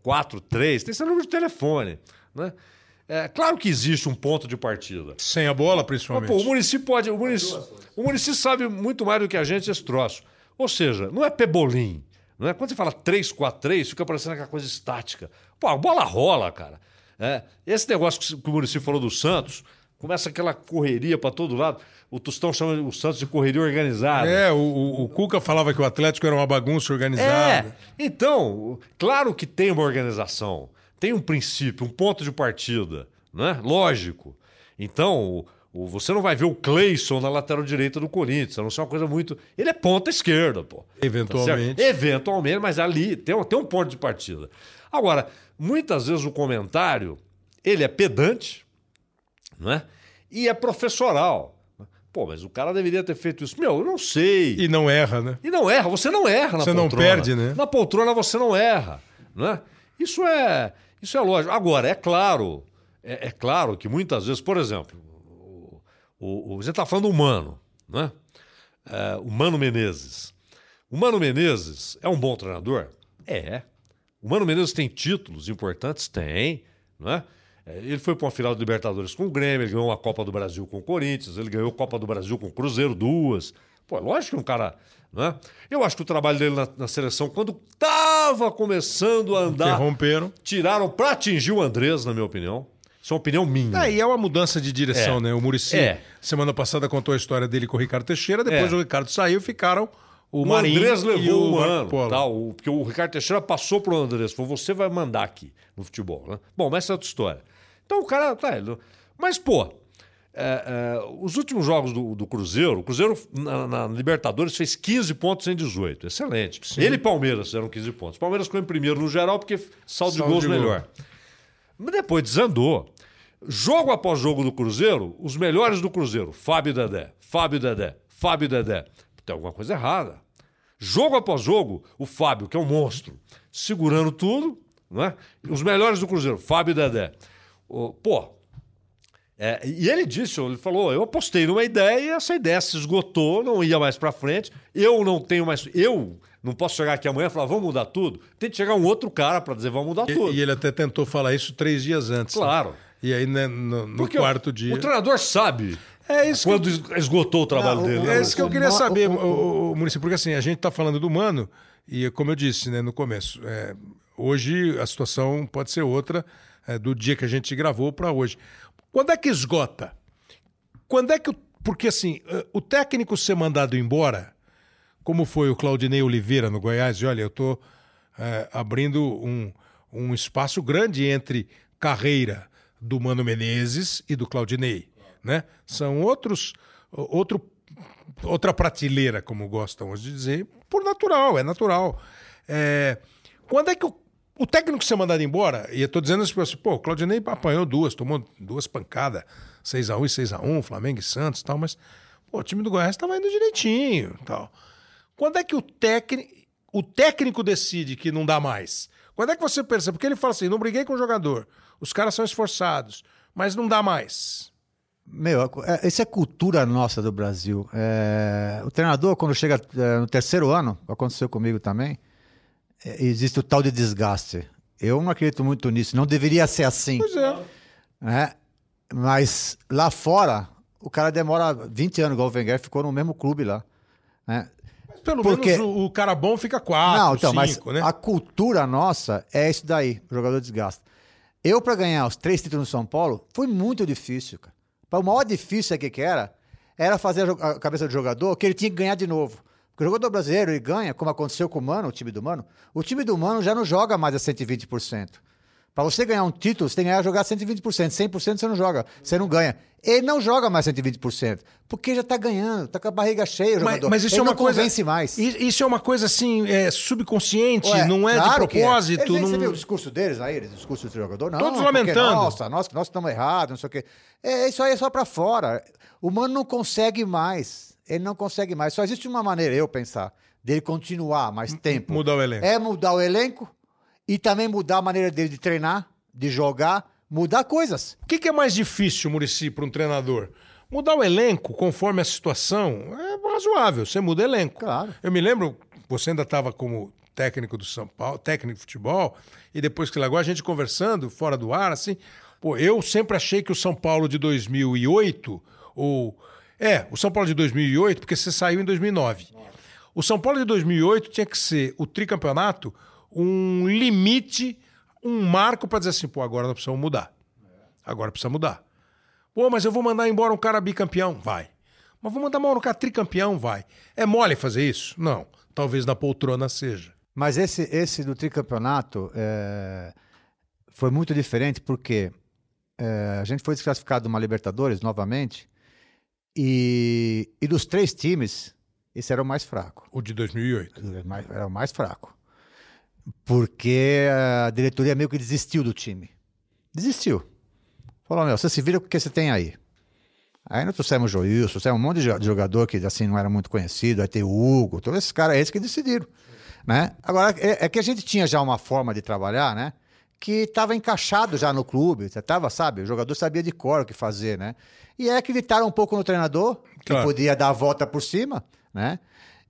4, 3, tem esse número de telefone. Né? É, claro que existe um ponto de partida. Sem a bola, Mas, principalmente. pô, o Murici pode. O Murici, o Murici sabe muito mais do que a gente esse troço. Ou seja, não é pebolim. Não é? Quando você fala 3-4-3, fica parecendo aquela coisa estática. Pô, a bola rola, cara. É, esse negócio que o Murici falou do Santos, começa aquela correria para todo lado. O Tostão chama o Santos de correria organizada. É, o, o- o Cuca falava que o Atlético era uma bagunça organizada. É, então, claro que tem uma organização, tem um princípio, um ponto de partida, né? Lógico. Então, você não vai ver o Cleison na lateral direita do Corinthians, a não ser uma coisa muito. Ele é ponta esquerda, pô. Tá Eventualmente. certo? Eventualmente, mas ali tem, um- tem um ponto de partida. Agora, muitas vezes o comentário, ele é pedante, não é? E é professoral. Pô, mas o cara deveria ter feito isso. Meu, eu não sei. E não erra, né? E não erra, você não erra na Você não poltrona. perde, né? Na poltrona você não erra, né? Isso é, isso é lógico. Agora, é claro, é, é claro que muitas vezes, por exemplo, o, o, você está falando do Mano, né? É, o Mano Menezes. O Mano Menezes é um bom treinador? É. O Mano Menezes tem títulos importantes? Tem, né? É, Ele foi para uma final de Libertadores com o Grêmio, ele ganhou uma Copa do Brasil com o Corinthians, ele ganhou a Copa do Brasil com o Cruzeiro, duas. Pô, lógico que é um cara. Né? Eu acho que o trabalho dele na, na seleção, quando estava começando a andar, Interromperam. tiraram para atingir o Andrés, na minha opinião. Isso é uma opinião minha. É, e é uma mudança de direção, É. né? O Murici, É. semana passada, contou a história dele com o Ricardo Teixeira, depois É. o Ricardo saiu, ficaram o, O Marinho Andrés levou o um ano, Polo. O- porque o Ricardo Teixeira passou pro Andrés, falou, você vai mandar aqui no futebol, né? Bom, mas essa é outra história. Então o cara, tá, ele- mas pô, é, é, os últimos jogos do, do Cruzeiro, o Cruzeiro na, na Libertadores fez 15 pontos em 18, excelente. Ele e Palmeiras fizeram 15 pontos. Palmeiras ficou em primeiro no geral porque saldo, de Saldo gols de gol. melhor. Mas depois desandou. Jogo após jogo do Cruzeiro, os melhores do Cruzeiro, Fábio Dedé, Fábio Dedé, Fábio Dedé. tem alguma coisa errada. Jogo após jogo, o Fábio, que é um monstro, segurando tudo, não é? Os melhores do Cruzeiro, Fábio e Dedé. O- Pô, é, e ele disse, ele falou, eu apostei numa ideia e essa ideia se esgotou, não ia mais pra frente. Eu não tenho mais, eu não posso chegar aqui amanhã e falar, vamos mudar tudo. Tem que chegar um outro cara pra dizer, vamos mudar tudo. E, e ele até tentou falar isso três dias antes. né? E aí, né, no, no quarto dia. o treinador sabe É isso quando esgotou o trabalho Não, dele. É né? isso que eu queria saber, o- o, o- o, Maurício, porque assim, a gente está falando do Mano, e como eu disse né, no começo, é, hoje a situação pode ser outra é, do dia que a gente gravou para hoje. Quando é que esgota? Quando é que. Porque assim, eh, o técnico ser mandado embora, como foi o Claudinei Oliveira no Goiás, e olha, eu estou abrindo um, um espaço grande entre carreira do Mano Menezes e do Claudinei. Né? São outros. Outro, outra prateleira, como gostam de dizer, por natural, é natural. É, quando é que o, o técnico ser mandado embora, e eu tô dizendo assim, assim, pô, o Claudinei apanhou duas, tomou duas pancadas, 6x1 e 6x1, Flamengo e Santos e tal, mas pô, o time do Goiás estava indo direitinho tal. Quando é que o técnico, o técnico decide que não dá mais? Quando é que você percebe? Porque ele fala assim, não briguei com o jogador, os caras são esforçados, mas não dá mais. Meu, é- isso é cultura nossa do Brasil. É, o treinador, quando chega é, no terceiro ano, aconteceu comigo também, é, existe o tal de desgaste. Eu não acredito muito nisso. Não deveria ser assim. Pois é. né? Mas lá fora, o cara demora 20 anos, igual o Wenger ficou no mesmo clube lá. Né? Mas pelo Porque- menos o, o cara bom fica quatro, não, então, mas cinco, né? a cultura nossa é isso daí, o jogador desgasta. Eu, para ganhar os três títulos no São Paulo, foi muito difícil, cara. O maior difícil que que era, era fazer a cabeça do jogador que ele tinha que ganhar de novo. Porque o jogador brasileiro, ele ganha, como aconteceu com o Mano, o time do Mano, o time do Mano já não joga mais a 120%. Para você ganhar um título, você tem que ganhar jogar 120%. 100% você não joga, você não ganha. Ele não joga mais 120%, porque já tá ganhando, tá com a barriga cheia o Mas, jogador. mas isso ele é uma não coisa. convence mais. Isso é uma coisa assim, é, subconsciente, Ué, não é claro de é. propósito. Eles- não... Você viu o discurso deles aí, o discurso do jogador? Não, Todos porque, lamentando. Nossa, nós, nós estamos errados, não sei o quê. É, isso aí é só pra fora. O mano não consegue mais. Ele não consegue mais. Só existe uma maneira, eu pensar, dele continuar mais tempo. mudar o elenco. É mudar o elenco e também mudar a maneira dele de treinar, de jogar, mudar coisas. O que, que é mais difícil, Murici, para um treinador? Mudar o elenco conforme a situação é razoável. Você muda o elenco. Claro. Eu me lembro, você ainda estava como técnico do São Paulo, técnico de futebol, e depois que largou a gente conversando fora do ar, assim. Pô, eu sempre achei que o São Paulo de 2008, ou. É, o São Paulo de 2008, porque você saiu em 2009. O São Paulo de 2008 tinha que ser o tricampeonato um limite, um marco para dizer assim, pô, agora nós precisamos mudar. Agora precisa mudar. Pô, mas eu vou mandar embora um cara bicampeão? Vai. Mas vou mandar embora um cara tricampeão? Vai. É mole fazer isso? Não. Talvez na poltrona seja. Mas esse, esse do tricampeonato é, foi muito diferente porque é, a gente foi desclassificado de uma Libertadores novamente e, e dos três times, esse era o mais fraco. O de 2008. Era o mais- Era o mais fraco. Porque a diretoria meio que desistiu do time. Desistiu. Falou, meu, você se vira com o que você tem aí. Aí nós trouxemos o Joilson, trouxemos um monte de jo- de jogador que assim não era muito conhecido, aí tem o Hugo, todos esses caras, esses que decidiram. Né? Agora, é, é que a gente tinha já uma forma de trabalhar, né? Que estava encaixado já no clube, você tava, sabe? O jogador sabia de cor o que fazer, né? E aí acreditaram um pouco no treinador, que Claro. podia dar a volta por cima, né?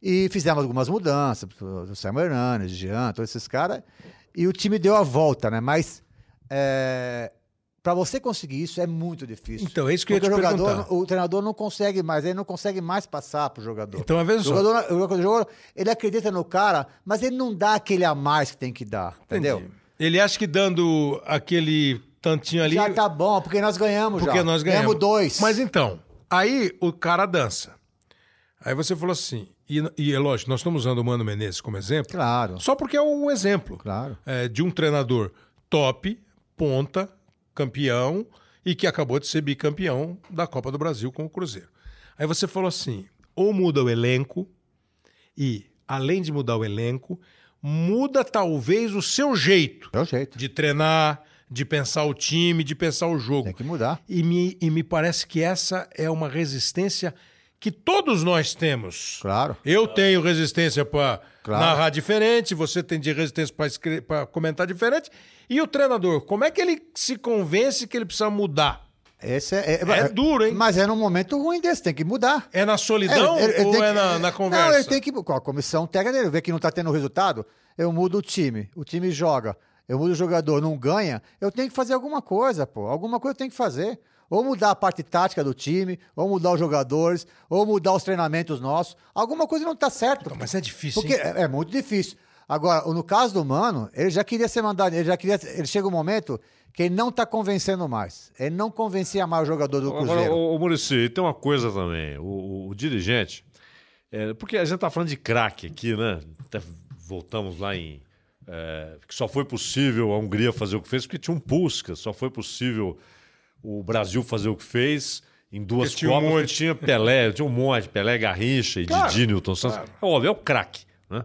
E fizemos algumas mudanças, o Samuel Hernandes, Jean, todos esses caras, e o time deu a volta, né? Mas é, para você conseguir isso é muito difícil. Então, é isso que eu ia Porque te o jogador, perguntar. o treinador não consegue mais, ele não consegue mais passar pro jogador. Então, às vezes o jogador, o jogador, ele acredita no cara, mas ele não dá aquele a mais que tem que dar, entendeu? Entendi. Ele acha que dando aquele tantinho ali. Já tá bom, porque nós ganhamos porque já. nós ganhamos. dois. Mas então, aí o cara dança. Aí você falou assim, e, e é lógico, nós estamos usando o Mano Menezes como exemplo, Claro, só porque é um exemplo. claro. é, de um treinador top, ponta, campeão e que acabou de ser bicampeão da Copa do Brasil com o Cruzeiro. Aí você falou assim: ou muda o elenco e, além de mudar o elenco, muda talvez o seu jeito É o jeito. de treinar, de pensar o time, de pensar o jogo. Tem que mudar. E me, e me parece que essa é uma resistência que todos nós temos. Claro. Eu tenho resistência para Claro. narrar diferente, você tem de resistência para comentar diferente. E o treinador, como é que ele se convence que ele precisa mudar? Esse é, É duro, hein? Mas é num momento ruim desse, tem que mudar. É na solidão ele ou tem é que- na, na conversa? Não, ele tem que. Com a comissão técnica dele, vê que não tá tendo resultado, eu mudo o time. O time joga, eu mudo o jogador, não ganha, eu tenho que fazer alguma coisa, pô. Alguma coisa eu tenho que fazer. Ou mudar a parte tática do time, ou mudar os jogadores, ou mudar os treinamentos nossos. Alguma coisa não tá certo. Mas é difícil, Porque hein? é, é muito difícil. Agora, no caso do Mano, ele já queria ser mandado, ele já queria. Ele chega um momento que ele não tá convencendo mais. Ele não convencia mais o jogador do Agora, Cruzeiro. o, o Muricy, tem uma coisa também. O, o- o dirigente. é, porque a gente tá falando de craque aqui, né? Até voltamos lá em. é, que só foi possível a Hungria fazer o que fez porque tinha um Puskas. Só foi possível o Brasil fazer o que fez em duas Porque tinha um Copas. monte. tinha Pelé, tinha um monte. Pelé, Garrincha e Claro, Didi, Newton Santos. claro. É óbvio, é o craque. Né?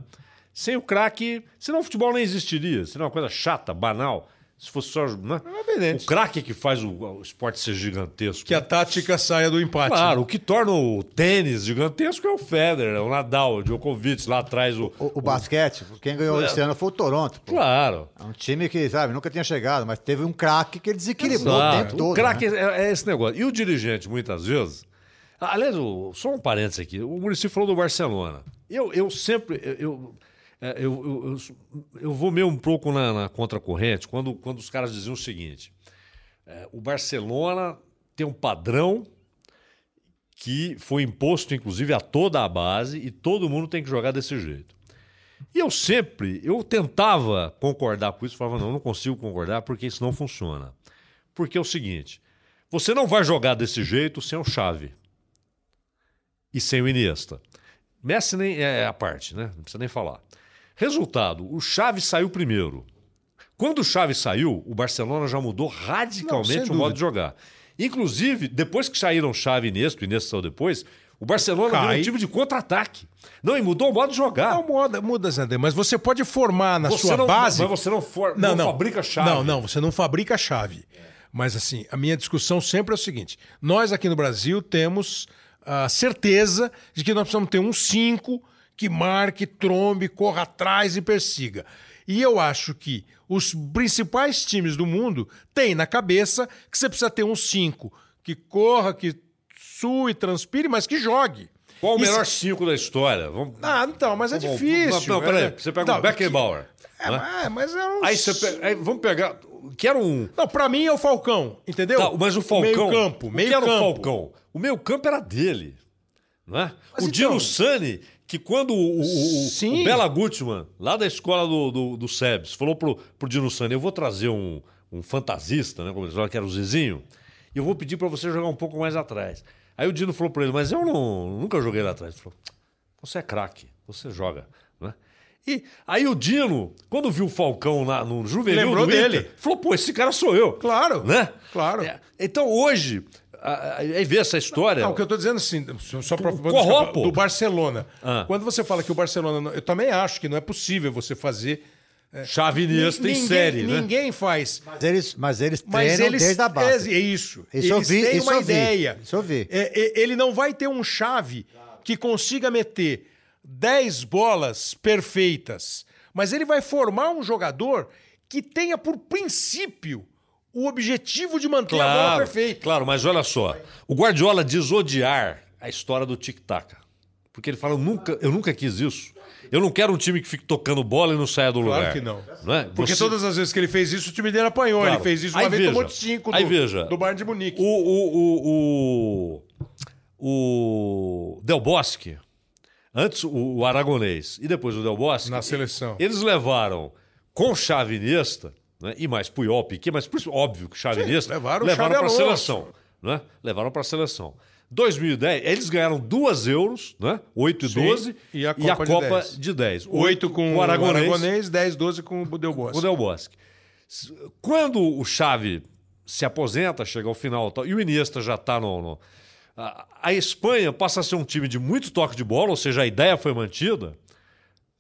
Sem o craque, senão o futebol nem existiria. Seria uma coisa chata, banal. Se fosse só. Né? É. O craque é que faz o, o esporte ser gigantesco. Que a tática saia do empate. Claro, o que torna o tênis gigantesco é o Federer, é o Nadal, o Djokovic, lá atrás o. O, o basquete, quem ganhou esse ano foi o Toronto. pô. Claro. É um time que, sabe, nunca tinha chegado, mas teve um craque que ele desequilibrou o Exato. tempo todo. o craque né? é, é esse negócio. E o dirigente, muitas vezes. Aliás, o- só um parênteses aqui. O Muricy falou do Barcelona. Eu, eu sempre. Eu, eu, é, eu, eu, eu- vou meio um pouco na, na contracorrente quando, quando os caras diziam o seguinte: é, o Barcelona tem um padrão que foi imposto, inclusive, a toda a base e todo mundo tem que jogar desse jeito. E eu sempre, eu tentava concordar com isso, falava, não, não consigo concordar porque isso não funciona. Porque é o seguinte, você não vai jogar desse jeito sem o Xavi e sem o Iniesta. Messi nem é a parte, né? Não precisa nem falar. Resultado, o Xavi saiu primeiro. Quando o Xavi saiu, o Barcelona já mudou Não, radicalmente sem o modo de jogar. Inclusive, depois que saíram Xavi e Iniesta, o Iniesta saiu depois, o Barcelona Cai. virou um time de contra-ataque. Não, e mudou o modo de jogar. Não muda, muda, Zé mas você pode formar na Você sua não- base. Mas você não, for, não, fabrica chave. Não, não, você não fabrica chave. Mas assim, a minha discussão sempre é o seguinte: nós aqui no Brasil temos a certeza de que nós precisamos ter um 5 que marque, trombe, corra atrás e persiga. E eu acho que os principais times do mundo têm na cabeça que você precisa ter um 5 que corra, que sue, transpire, mas que jogue. Qual o Isso- melhor cinco da história? Vamos... Ah, então, mas é Bom, difícil. Não, não, peraí. é- Você pega Não, o Beckenbauer. É, né? mas- mas é um... Aí você pega. aí vamos pegar. Que era um. Não, pra mim é o Falcão, entendeu? Tá, mas o Falcão. Meio campo, o meio que era campo. o Falcão? O meio campo era dele. É? Mas o então- Dino Sani, que quando o, o, o- Bela Gutmann, lá da escola do, do, do SEBS, falou pro, pro Dino Sani: eu vou trazer um, um fantasista, né? Como eles falam, que era o Zezinho, e eu vou pedir pra você jogar um pouco mais atrás. Aí o Dino falou pra ele: mas eu não, nunca joguei lá atrás. Ele falou: você é craque, você joga. Né? E aí o Dino, quando viu o Falcão na, no juvenil Lembrou Inter, dele. falou: pô, esse cara sou eu. Claro, Né? claro. É, então hoje, aí vê essa história. Não, o que eu tô dizendo assim, só pra Corropo. do Barcelona. Ah. Quando você fala que o Barcelona. Eu também acho que não é possível você fazer. Chave Iniesta em série, né? Ninguém faz. Mas eles, mas eles Mas treinam eles. desde a base. É, é isso. Isso eu eles vi, têm isso uma eu vi, ideia. isso eu vi. É, é, ele não vai ter um chave que consiga meter 10 bolas perfeitas. Mas ele vai formar um jogador que tenha por princípio o objetivo de manter a bola Claro, perfeita. claro, mas olha só. O Guardiola diz odiar a história do tic-tac. Porque ele fala, eu nunca, eu nunca quis isso. Eu não quero um time que fique tocando bola e não saia do Claro lugar. que não. é? Porque Você- todas as vezes que ele fez isso, o time dele apanhou. Claro. Ele fez isso uma Aí vez, veja, tomou de 5 do, aí veja. do Bayern de Munique. O, o, o, o, o Del Bosque, antes o, o Aragonês e depois o Del Bosque, Na seleção. eles levaram com chave Iniesta, né, e mais Puyol, Piquet, mas por isso, óbvio que chave Iniesta, levaram o levaram para a seleção. Né? Levaram para a seleção. 2010, eles ganharam duas euros, né? 8 e Sim, 12, e a Copa de 10. de 10. 8 com o Aragonês, o Aragonês, 10, 12 com o Del Bosque. o Del Bosque. Quando o Xavi se aposenta, chega ao final e o Iniesta já está no. no- a, a Espanha passa a ser um time de muito toque de bola, ou seja, a ideia foi mantida,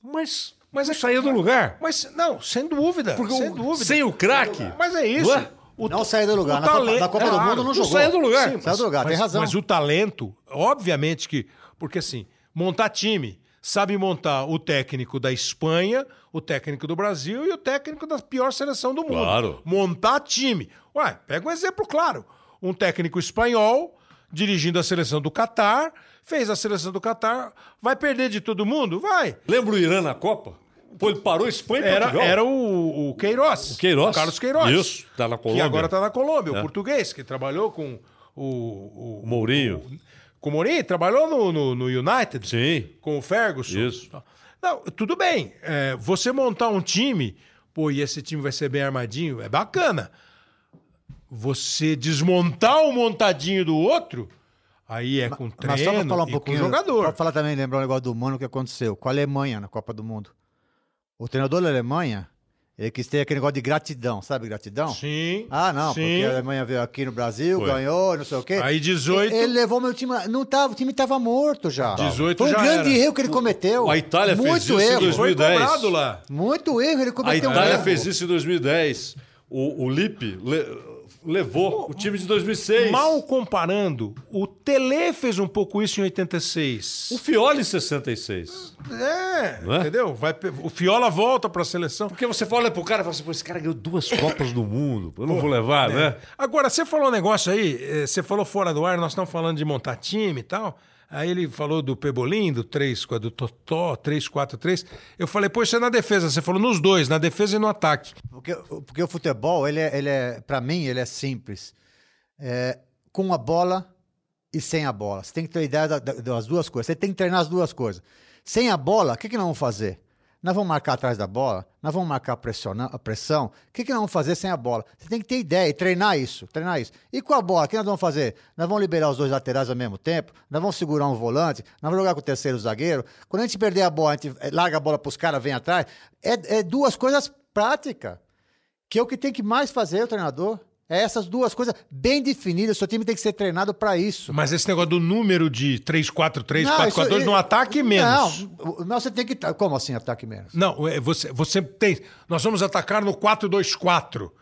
mas, Mas é- saía do lugar. Mas, não, sem dúvida. Porque sem o- dúvida. sem o craque. Mas é isso. Não é? O Não saiu do lugar. o Na Copa- talento- na Copa do Claro, Mundo não não jogou. saiu do lugar. Sim, saiu do lugar, tem mas, razão. Mas o talento, obviamente que. Porque assim, montar time. Sabe montar o técnico da Espanha, o técnico do Brasil e o técnico da pior seleção do mundo. Claro. Montar time. Ué, pega um exemplo claro. Um técnico espanhol dirigindo a seleção do Catar, fez a seleção do Catar, vai perder de todo mundo? Vai. Lembra o Irã na Copa? Pô, ele parou Espanha e Era, Portugal. era o, o Queiroz. O Queiroz. Carlos Queiroz. Isso, tá na Que Colômbia. agora está na Colômbia, É. o português, que trabalhou com o. O Mourinho. com o Mourinho, trabalhou no, no, no United. Sim. Com o Ferguson. Isso. Não, tudo bem. É, você montar um time, pô, e esse time vai ser bem armadinho, é bacana. Você desmontar o montadinho do outro, aí é com treino Mas só pra falar um e pouquinho. com jogador. Pra falar também, lembrar um negócio do Mano que aconteceu com a Alemanha na Copa do Mundo. O treinador da Alemanha, ele quis ter aquele negócio de gratidão, sabe gratidão? Sim. Ah, não, sim. porque a Alemanha veio aqui no Brasil, Foi. ganhou, não sei o quê. Aí 18. Ele levou meu time. lá. Não tava, o time tava morto já. 18 Foi um já grande era. erro que ele cometeu. a Itália fez Muito isso em erro. 2000. Foi 2010. cobrado lá. Muito erro, ele A cometeu um Itália erro. fez isso em 2010. O, o Lipe le- levou o time de 2006. Mal comparando, o Tele fez um pouco isso em 86. O Fioli em 66. É, é? entendeu? Vai, o Fiola volta pra seleção. Porque você fala pro cara e fala assim, pô, esse cara ganhou duas Copas do Mundo. Eu não vou levar, né? Agora, você falou um negócio aí, eh, você falou fora do ar, nós estamos falando de montar time e tal. Aí ele falou do Pebolim, do 3, do Totó, 3-4-3. Eu falei, pô, isso é na defesa. Você falou nos dois, na defesa e no ataque. Porque, porque o futebol, ele é, ele é para mim, ele é simples. É, com a bola e sem a bola. Você tem que ter ideia da- da- das duas coisas. Você tem que treinar as duas coisas. Sem a bola, o que, que nós vamos fazer? Nós vamos marcar atrás da bola, nós vamos marcar a pressão. O que, que nós vamos fazer sem a bola? Você tem que ter ideia e treinar isso, treinar isso. E com a bola, o que nós vamos fazer? Nós vamos liberar os dois laterais ao mesmo tempo, nós vamos segurar um volante, nós vamos jogar com o terceiro zagueiro. Quando a gente perder a bola, a gente eh, larga a bola para os caras, vem atrás. É, é duas coisas práticas, que é o que tem que mais fazer o treinador. É essas duas coisas bem definidas. O seu time tem que ser treinado para isso. Mas esse negócio do número de 3-4-3, Não, 4-4-2 isso- no ataque, menos. Não, o- não, você tem que. Como assim ataque menos? Não, é, você, você tem. Nós vamos atacar no 4-2-4.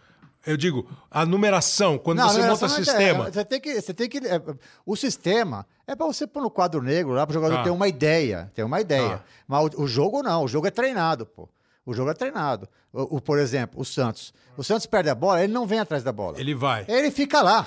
Eu digo, a numeração, quando Não, você não, monta é- sistema. Você tem que. Você tem que é, o sistema é para você pôr no quadro negro lá para o jogador Tá. ter uma ideia. Ter uma ideia. Tá. Mas o, o jogo não, o jogo é treinado, pô. O jogo é treinado. O, o- por exemplo, o Santos. O Santos perde a bola, ele não vem atrás da bola. Ele vai. Ele fica lá.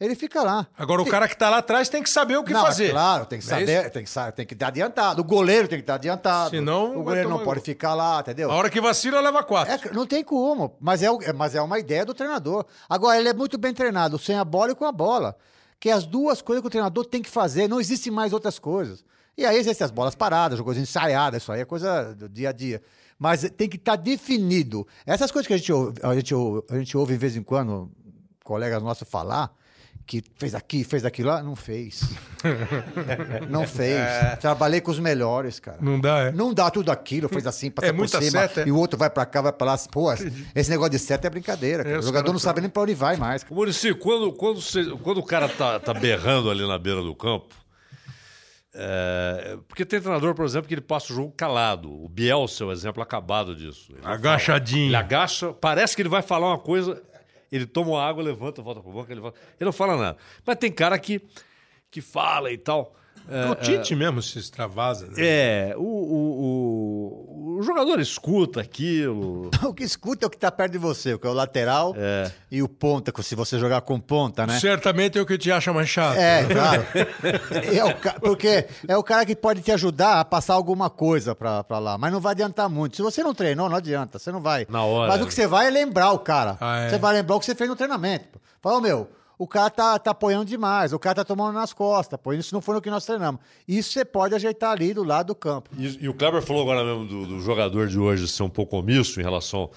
Ele fica lá. Agora, o cara que tá lá atrás tem que saber o que não, fazer. É claro, tem que é saber, tem que, tem que estar adiantado. O goleiro tem que estar adiantado. Senão o goleiro não pode gol. ficar lá, entendeu? A hora que vacila, leva quatro. É, não tem como, mas é, é- mas é uma ideia do treinador. Agora, ele é muito bem treinado, sem a bola e com a bola. Que é as duas coisas que o treinador tem que fazer, não existem mais outras coisas. E aí existem as bolas paradas, coisas ensaiadas, isso aí é coisa do dia a dia. Mas tem que estar definido. Essas coisas que a gente, ouve, a, gente, ouve- a gente ouve de vez em quando, colegas nossos falar, que fez aqui, fez aquilo lá, não fez. não fez. Trabalhei com os melhores, cara. Não dá, é. Não dá tudo aquilo, fez assim, passa É por muita cima, seta, é. e o outro vai pra cá, vai pra lá. Pô, esse negócio de seta é brincadeira. cara. É, o jogador não sabe nem pra onde vai mais. Ô, Muricy, quando, quando, você- quando o cara tá, tá berrando ali na beira do campo, é, porque tem treinador, por exemplo, que ele passa o jogo calado. O Bielsa é o exemplo acabado disso. Ele Agachadinho. Ele agacha, parece que ele vai falar uma coisa, ele toma uma água, levanta, volta pro banco, ele, volta, ele não fala nada. Mas tem cara que, que fala e tal. É, o Tite mesmo se extravasa. Né? é, o, o, o, o jogador escuta aquilo. O que escuta é o que tá perto de você, o que é o lateral É. e o ponta, se você jogar com ponta, né? Certamente é o que te acha mais chato. É, claro. É o ca- Porque é o cara que pode te ajudar a passar alguma coisa pra, pra lá, mas não vai adiantar muito. Se você não treinou, não adianta, você não vai. Na hora. Mas o que você vai é lembrar o cara. Ah, é? Você vai lembrar o que você fez no treinamento. Fala, meu, o cara tá, tá apoiando demais, o cara tá tomando nas costas, pô, isso não foi no que nós treinamos. Isso você pode ajeitar ali do lado do campo. E, e o Kleber falou agora mesmo do, do jogador de hoje ser um pouco omisso em relação.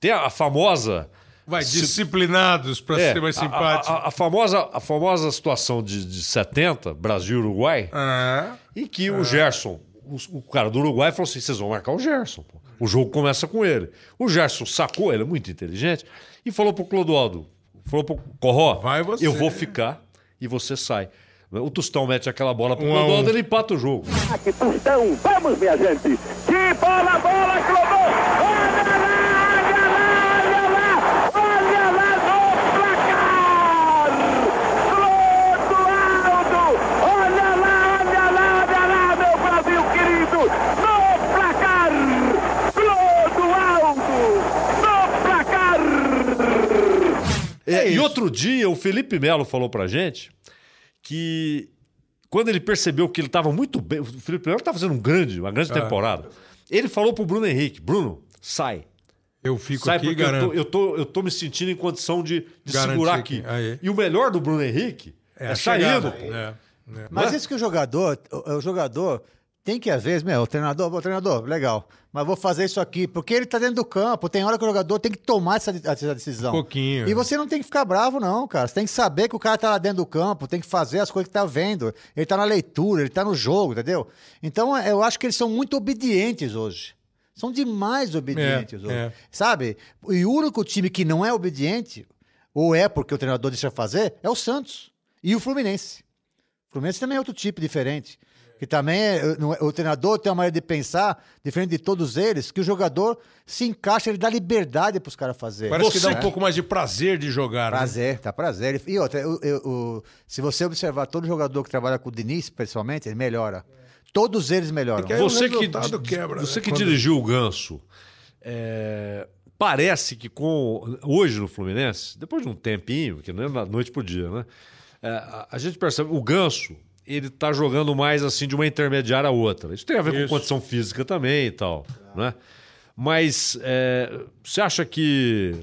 Tem a, a famosa. Vai, disciplinados pra é, ser mais a- simpático. A, a- a famosa, a famosa situação de, de 70, Brasil e Uruguai, Ah, em que o Gerson, o, o cara do Uruguai, falou assim: vocês vão marcar o Gerson. pô. O jogo começa com ele. O Gerson sacou, ele é muito inteligente, e falou pro Clodoaldo: falou pro Corró, Vai você. eu vou ficar e você sai. O Tostão mete aquela bola pro Um a um. Ele empata o jogo. Aqui, Tostão, vamos, minha gente! Que bola, bola, Clodô! Olha lá, olha lá, olha lá! Olha lá no placar! Clodoaldo! Outro dia, o Felipe Melo falou pra gente que quando ele percebeu que ele estava muito bem, o Felipe Melo estava fazendo um grande, uma grande É. temporada. Ele falou pro Bruno Henrique: Bruno, sai. Eu fico Sai aqui e porque eu tô, eu, tô, eu tô me sentindo em condição de, de segurar aqui. aí. E o melhor do Bruno Henrique é, a saindo. chegada. É, é. Mas Né? isso que o jogador, o, o jogador tem que, às vezes, meu, o treinador, o treinador, legal, mas vou fazer isso aqui, porque ele tá dentro do campo, tem hora que o jogador tem que tomar essa, essa decisão. Um pouquinho. E você não tem que ficar bravo, não, cara. Você tem que saber que o cara tá lá dentro do campo, tem que fazer as coisas que tá vendo. Ele tá na leitura, ele tá no jogo, entendeu? Então, eu acho que eles são muito obedientes hoje. São demais obedientes É, hoje. é. Sabe? E o único time que não é obediente, ou é porque o treinador deixa fazer, é o Santos. E o Fluminense. O Fluminense também é outro tipo diferente. Que também é, não é- o treinador tem uma maneira de pensar, diferente de todos eles, que o jogador se encaixa, ele dá liberdade para os caras fazerem. Parece que Você- dá um pouco mais de prazer de jogar. né? Prazer, tá prazer. E outra, eu- eu- o- se você observar todo jogador que trabalha com o Diniz, pessoalmente, ele melhora. Todos eles melhoram. Você que, quebra, você né? que Quando- dirigiu o Ganso, é, parece que com hoje no Fluminense, depois de um tempinho, que não é da noite pro dia, né? É, a, a gente percebe o Ganso ele tá jogando mais assim de uma intermediária a outra. Isso tem a ver Isso. com condição física também e tal, né? Mas é, você acha que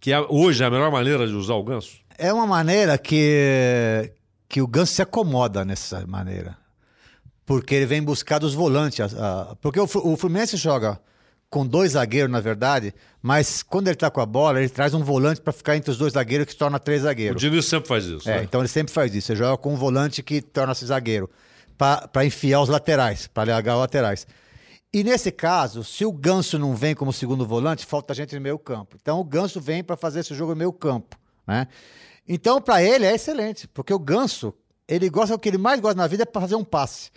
que é- hoje é a melhor maneira de usar o Ganso? É uma maneira que, que o Ganso se acomoda nessa maneira. Porque ele vem buscar dos volantes. a- a- porque o, o Fluminense joga com dois zagueiros, na verdade, mas quando ele tá com a bola, ele traz um volante para ficar entre os dois zagueiros que se torna três O zagueiros. Diniz sempre faz isso. É, né? então ele sempre faz isso. Ele joga com um volante que torna-se zagueiro, para enfiar os laterais, para largar os laterais. E nesse caso, se o Ganso não vem como segundo volante, falta gente no meio campo. Então o Ganso vem para fazer esse jogo no meio campo, né? Então para ele é excelente, porque o Ganso, ele gosta o que ele mais gosta na vida é fazer um passe.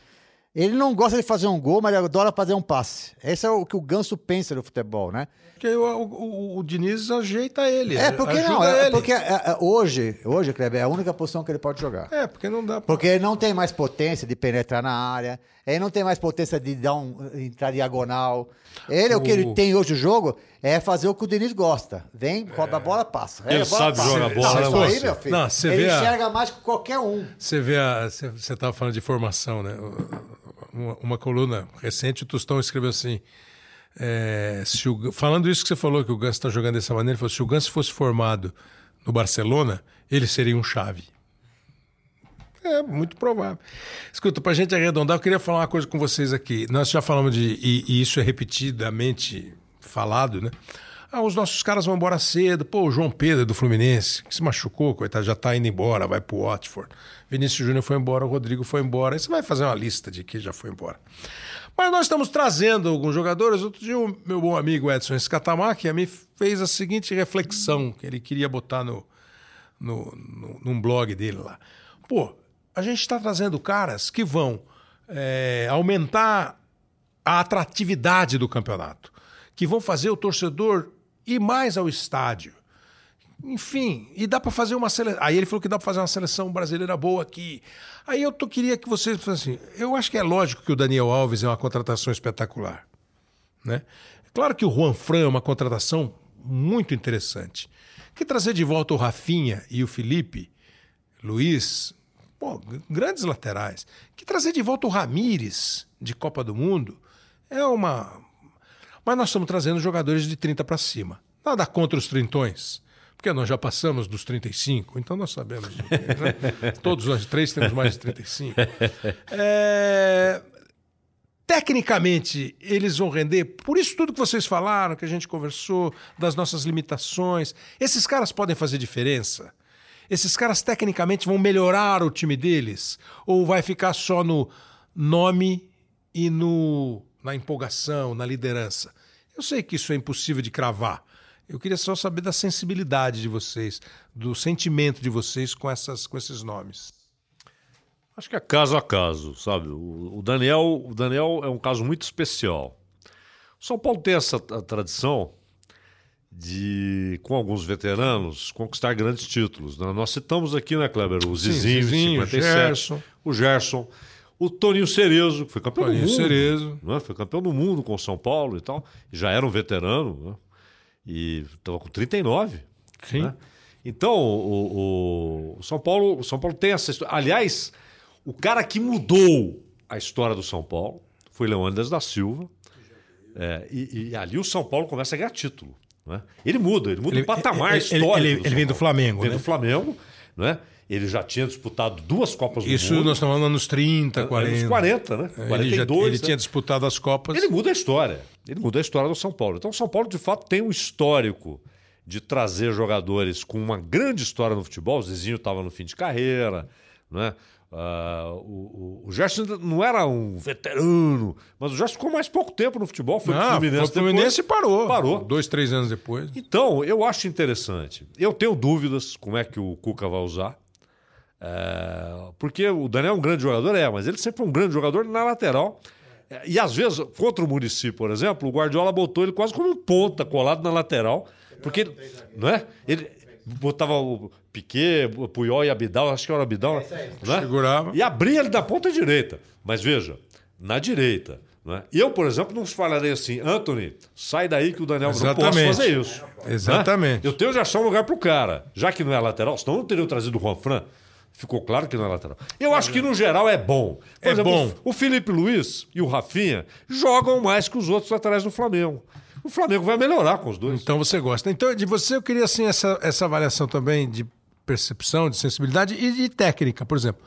Ele não gosta de fazer um gol, mas ele adora fazer um passe. Esse é o que o Ganso pensa no futebol, né? Porque o, o- o Diniz ajeita ele. É porque ajuda não, é ele. porque é, é, hoje, hoje, Kleber, é a única posição que ele pode jogar. É, porque não dá pra... Porque ele não tem mais potência de penetrar na área, ele não tem mais potência de dar um, entrar diagonal. Ele, o que ele O- tem hoje o jogo é fazer o que o Diniz gosta. Vem, rouba a bola, passa. Ele a bola, sabe passa. jogar bola, Não, né, isso aí, meu filho. Não, você ele vê a- enxerga mais que qualquer um. Você vê a. Você, você tava falando de formação, né? Uma, uma coluna recente, o Tostão escreveu assim. é, o- falando isso que você falou, que o Ganso está jogando dessa maneira, ele falou: se o Ganso fosse formado no Barcelona, ele seria um chave. É muito provável. Escuta, pra gente arredondar, eu queria falar uma coisa com vocês aqui. Nós já falamos de. E, e isso é repetidamente falado, né? Ah, os nossos caras vão embora cedo. Pô, o João Pedro do Fluminense, que se machucou, coitado, já tá indo embora, vai pro Watford. Vinícius Júnior foi embora, o Rodrigo foi embora. Aí você vai fazer uma lista de que já foi embora. Mas nós estamos trazendo alguns jogadores. Outro dia, o meu bom amigo Edson Escatamaki me fez a seguinte reflexão que ele queria botar no, no, no, num blog dele lá. Pô, a gente está trazendo caras que vão é, aumentar a atratividade do campeonato, que vão fazer o torcedor ir mais ao estádio. Enfim, e dá para fazer uma seleção. Aí ele falou que dá para fazer uma seleção brasileira boa aqui. Aí eu tô, queria que vocês assim. Eu acho que é lógico que o Daniel Alves é uma contratação espetacular. Né? É claro que o Juan Fran é uma contratação muito interessante. Que trazer de volta o Rafinha e o Felipe Luiz, pô, grandes laterais. Que trazer de volta o Ramires de Copa do Mundo é uma. Mas nós estamos trazendo jogadores de 30 para cima. Nada contra os trintões. Porque nós já passamos dos 35, então nós sabemos. de- né? Todos nós três temos mais de 35. É, Tecnicamente, eles vão render, por isso tudo que vocês falaram, que a gente conversou, das nossas limitações. Esses caras podem fazer diferença? Esses caras tecnicamente vão melhorar o time deles? Ou vai ficar só no nome e no, na empolgação, na liderança? Eu sei que isso é impossível de cravar. Eu queria só saber da sensibilidade de vocês, do sentimento de vocês com, essas, com esses nomes. Acho que é caso a caso, sabe? O, o Daniel, o Daniel é um caso muito especial. O São Paulo tem essa tra- tradição de, com alguns veteranos, conquistar grandes títulos. né? Nós citamos aqui, né, Kleber? O Zizinho, Zizinho, 57, Gerson. o Gerson, o Toninho Cerezo, que foi campeão Toninho do mundo. Cerezo. né? Foi campeão do mundo com o São Paulo e tal. Já era um veterano, né? E estava com 39. Sim. né? Então, o, o- São Paulo, o São Paulo tem essa história. Aliás, o cara que mudou a história do São Paulo foi Leônidas da Silva. É, e, e ali o São Paulo começa a ganhar título. né? Ele muda, ele muda Ele- o patamar ele- histórico. ele- do ele vem do. Flamengo, Vem né? do Flamengo, né? Ele já tinha disputado duas Copas do Isso Mundo. nós estamos falando nos 30, 40. Anos 40, né? É, Ele, 42. já, ele né? tinha disputado as Copas. Ele muda a história. Ele muda a história do São Paulo. Então, o São Paulo, de fato, tem um histórico de trazer jogadores com uma grande história no futebol. O Zizinho estava no fim de carreira, né? Ah, o, o, Gerson não era um veterano, mas o Gerson ficou mais pouco tempo no futebol. Foi Não, Fluminense, foi Fluminense e depois. parou. Parou. Dois, três anos depois. Então, eu acho interessante. Eu tenho dúvidas como é que o Cuca vai usar. É, porque o Daniel é um grande jogador, é, mas ele sempre foi um grande jogador na lateral. É, E às vezes, contra o Murici, por exemplo, o Guardiola botou ele quase como um ponta colado na lateral. Porque ele, não é? ele botava o Piquet, o Puyol e Abidal, acho que era o Abidal, né? Segurava. E abria ele da ponta direita. Mas veja, na direita. Não é? Eu, por exemplo, não falarei assim, Anthony, sai daí que o Daniel não posso Exatamente. fazer isso. Exatamente. Né? Eu tenho já só um lugar pro cara. Já que não é lateral, senão eu não teria trazido o Juan Fran. Ficou claro que não é lateral. Eu acho que no geral é bom. Por É exemplo, bom. O Felipe Luiz e o Rafinha jogam mais que os outros laterais do Flamengo. O Flamengo vai melhorar com os dois. Então você gosta. Então, de você, eu queria assim, essa, essa avaliação também de percepção, de sensibilidade e de técnica. Por exemplo,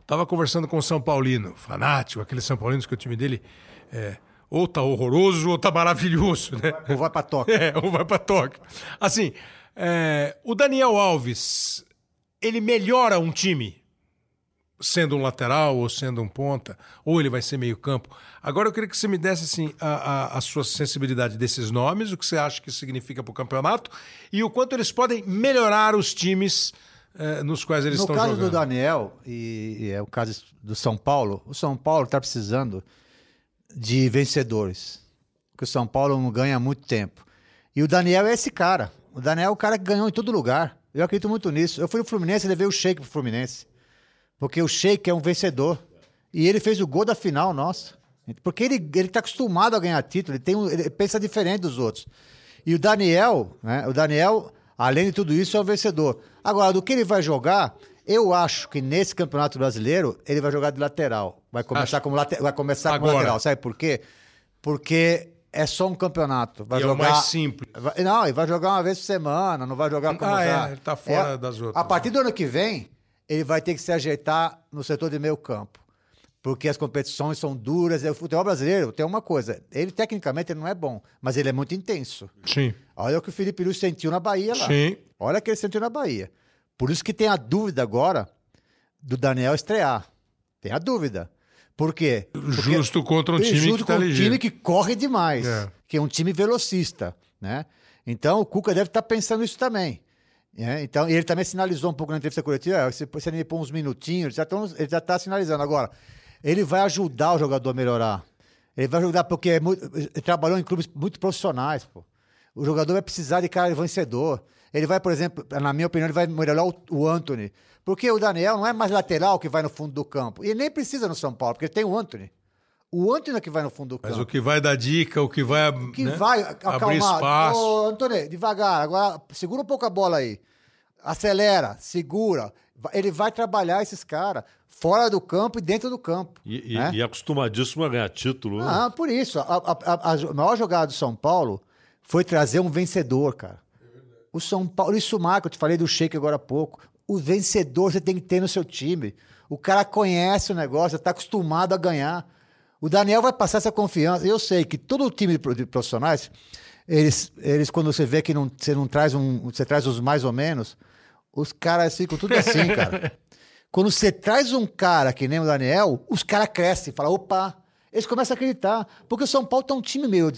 estava conversando com o São Paulino, fanático, aqueles São Paulinos que o time dele é, ou tá horroroso ou tá maravilhoso, né? Ou vai pra toca. É, ou vai para Tóquio. Assim, é, o Daniel Alves, ele melhora um time sendo um lateral ou sendo um ponta, ou ele vai ser meio campo. Agora eu queria que você me desse assim, a, a, a sua sensibilidade desses nomes, o que você acha que significa para o campeonato e o quanto eles podem melhorar os times eh, nos quais eles No estão caso jogando. do Daniel, e, e é o caso do São Paulo, o São Paulo está precisando de vencedores. Porque o São Paulo não ganha há muito tempo. E o Daniel é esse cara. O Daniel é o cara que ganhou em todo lugar. Eu acredito muito nisso. Eu fui no Fluminense e levei o Sheik pro Fluminense. Porque o Sheik é um vencedor. E ele fez o gol da final, nossa. Porque ele, ele tá acostumado a ganhar título, ele, tem um- ele pensa diferente dos outros. E o Daniel, né? O Daniel, além de tudo isso, é um vencedor. Agora, do que ele vai jogar, eu acho que nesse Campeonato Brasileiro ele vai jogar de lateral. Vai começar, como, late, vai começar como lateral. Sabe por quê? Porque é só um campeonato. Vai E é o jogar... mais simples. Vai- Não, ele vai jogar uma vez por semana, não vai jogar como Ah, é, já. ele tá fora das outras. A partir do ano que vem, ele vai ter que se ajeitar no setor de meio campo. Porque as competições são duras. E O futebol brasileiro tem uma coisa: ele tecnicamente ele não é bom, mas ele é muito intenso. Sim. Olha o que o Felipe Luiz sentiu na Bahia lá. Sim. Olha o que ele sentiu na Bahia. Por isso que tem a dúvida agora do Daniel estrear. Tem a dúvida. Por quê? Porque- Justo contra um time Justo que tá um ligeiro. time que corre demais, É. que é um time velocista, né? Então o Cuca deve estar pensando isso também. né? Então, e ele também sinalizou um pouco na entrevista coletiva, "Ah, se se ele pôr uns minutinhos, ele já tão- ele já está sinalizando. Agora, ele vai ajudar o jogador a melhorar. Ele vai ajudar porque é muito- ele trabalhou em clubes muito profissionais, pô. O jogador vai precisar de cara vencedor. Ele vai, por exemplo, na minha opinião, ele vai melhorar o, o Anthony. Porque o Daniel não é mais lateral que vai no fundo do campo. E ele nem precisa no São Paulo, porque tem o Anthony. O Anthony é que vai no fundo do Mas campo. o que vai dar dica, o que vai. que né, vai abrir acalmar. espaço. Ô, Antônio, devagar. Agora, segura um pouco a bola aí. Acelera, segura. Ele vai trabalhar esses caras fora do campo e dentro do campo. E, e, né? e acostumadíssimo a ganhar título. né? Ah, por isso. A, a- a- a maior jogada do São Paulo foi trazer um vencedor, cara. O São Paulo, isso marca, eu te falei do Sheik agora há pouco. O vencedor você tem que ter no seu time. O cara conhece o negócio, está acostumado a ganhar. O Daniel vai passar essa confiança. Eu sei que todo time de pro- de profissionais, eles, eles quando você vê que não, você não traz um, você traz os mais ou menos, os caras ficam tudo assim, cara. Quando você traz um cara que nem o Daniel, os caras crescem, falam, opa, eles começam a acreditar. Porque o São Paulo tá um time meio.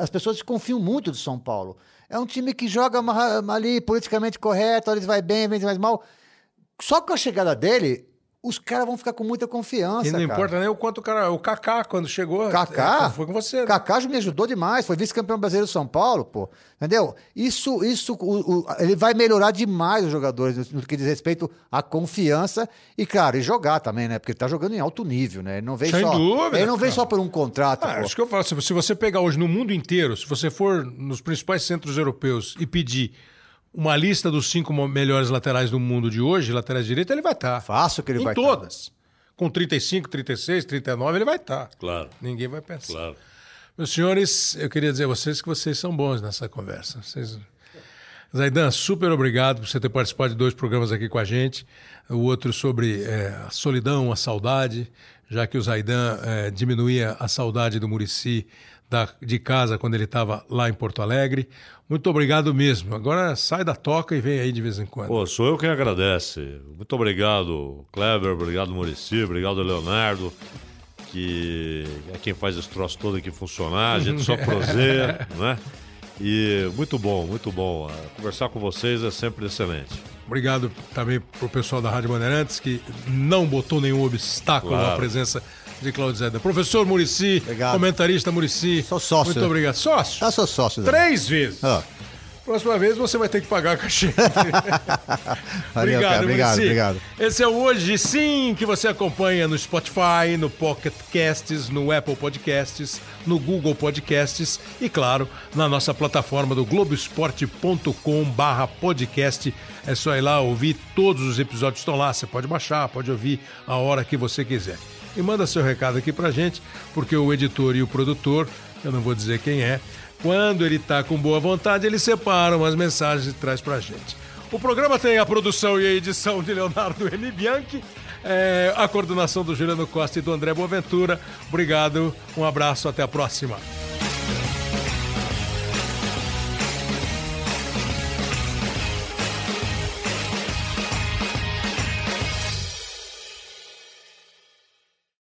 As pessoas desconfiam muito do São Paulo. É um time que joga ali politicamente correto, vezes vai bem, vezes mais mal. Só com a chegada dele, os caras vão ficar com muita confiança. E não cara. importa nem o quanto o cara. O Kaká, quando chegou. Kaká? é, foi com você. né? Kaká me ajudou demais, foi vice-campeão brasileiro do São Paulo, pô. Entendeu? Isso, isso, o- o- ele vai melhorar demais os jogadores no, no que diz respeito à confiança e, claro, e jogar também, né? Porque ele tá jogando em alto nível, né? Ele não vem Sem só. dúvida, ele não vem cara. só por um contrato, Ah, pô. acho que eu falo, se você pegar hoje no mundo inteiro, se você for nos principais centros europeus e pedir uma lista dos cinco melhores laterais do mundo de hoje, laterais direito, ele vai estar. Fácil que ele em vai tá. todas. Com 35, 36, 39, ele vai estar. Claro, Ninguém vai pensar. claro. Meus senhores, eu queria dizer a vocês que vocês são bons nessa conversa. Vocês... Zaidan, super obrigado por você ter participado de dois programas aqui com a gente. O outro sobre eh, a solidão, a saudade, já que o Zaidan eh, diminuía a saudade do Murici da, de casa quando ele estava lá em Porto Alegre. Muito obrigado mesmo. Agora sai da toca e vem aí de vez em quando. Pô, sou eu quem agradece. Muito obrigado, Kleber, obrigado, Murici, obrigado, Leonardo, que é quem faz esse troço todo aqui funcionar. A gente só proseia, né? E muito bom, muito bom. Ah, Conversar com vocês é sempre excelente. Obrigado também pro pessoal da Rádio Bandeirantes que não botou nenhum obstáculo Claro. à presença de Claudio Zeda. Professor Murici, Obrigado. comentarista Murici. Sou sócio. Muito obrigado. Sócio? Tá, sou sócio. Três vezes. Ó. Próxima vez você vai ter que pagar a cachê. Valeu, cara. Obrigado, Muricy. obrigado. Esse é o Hoje Sim, que você acompanha no Spotify, no Pocket Casts, no Apple Podcasts, no Google Podcasts e, claro, na nossa plataforma do globesport.com barra podcast. É só ir lá ouvir todos os episódios estão lá. Você pode baixar, pode ouvir a hora que você quiser. E manda seu recado aqui pra gente, porque o editor e o produtor, eu não vou dizer quem é, quando ele tá com boa vontade, ele separa umas mensagens e traz pra gente. O programa tem a produção e a edição de Leonardo M. Bianchi, é, a coordenação do Juliano Costa e do André Boaventura. Obrigado, um abraço, até a próxima.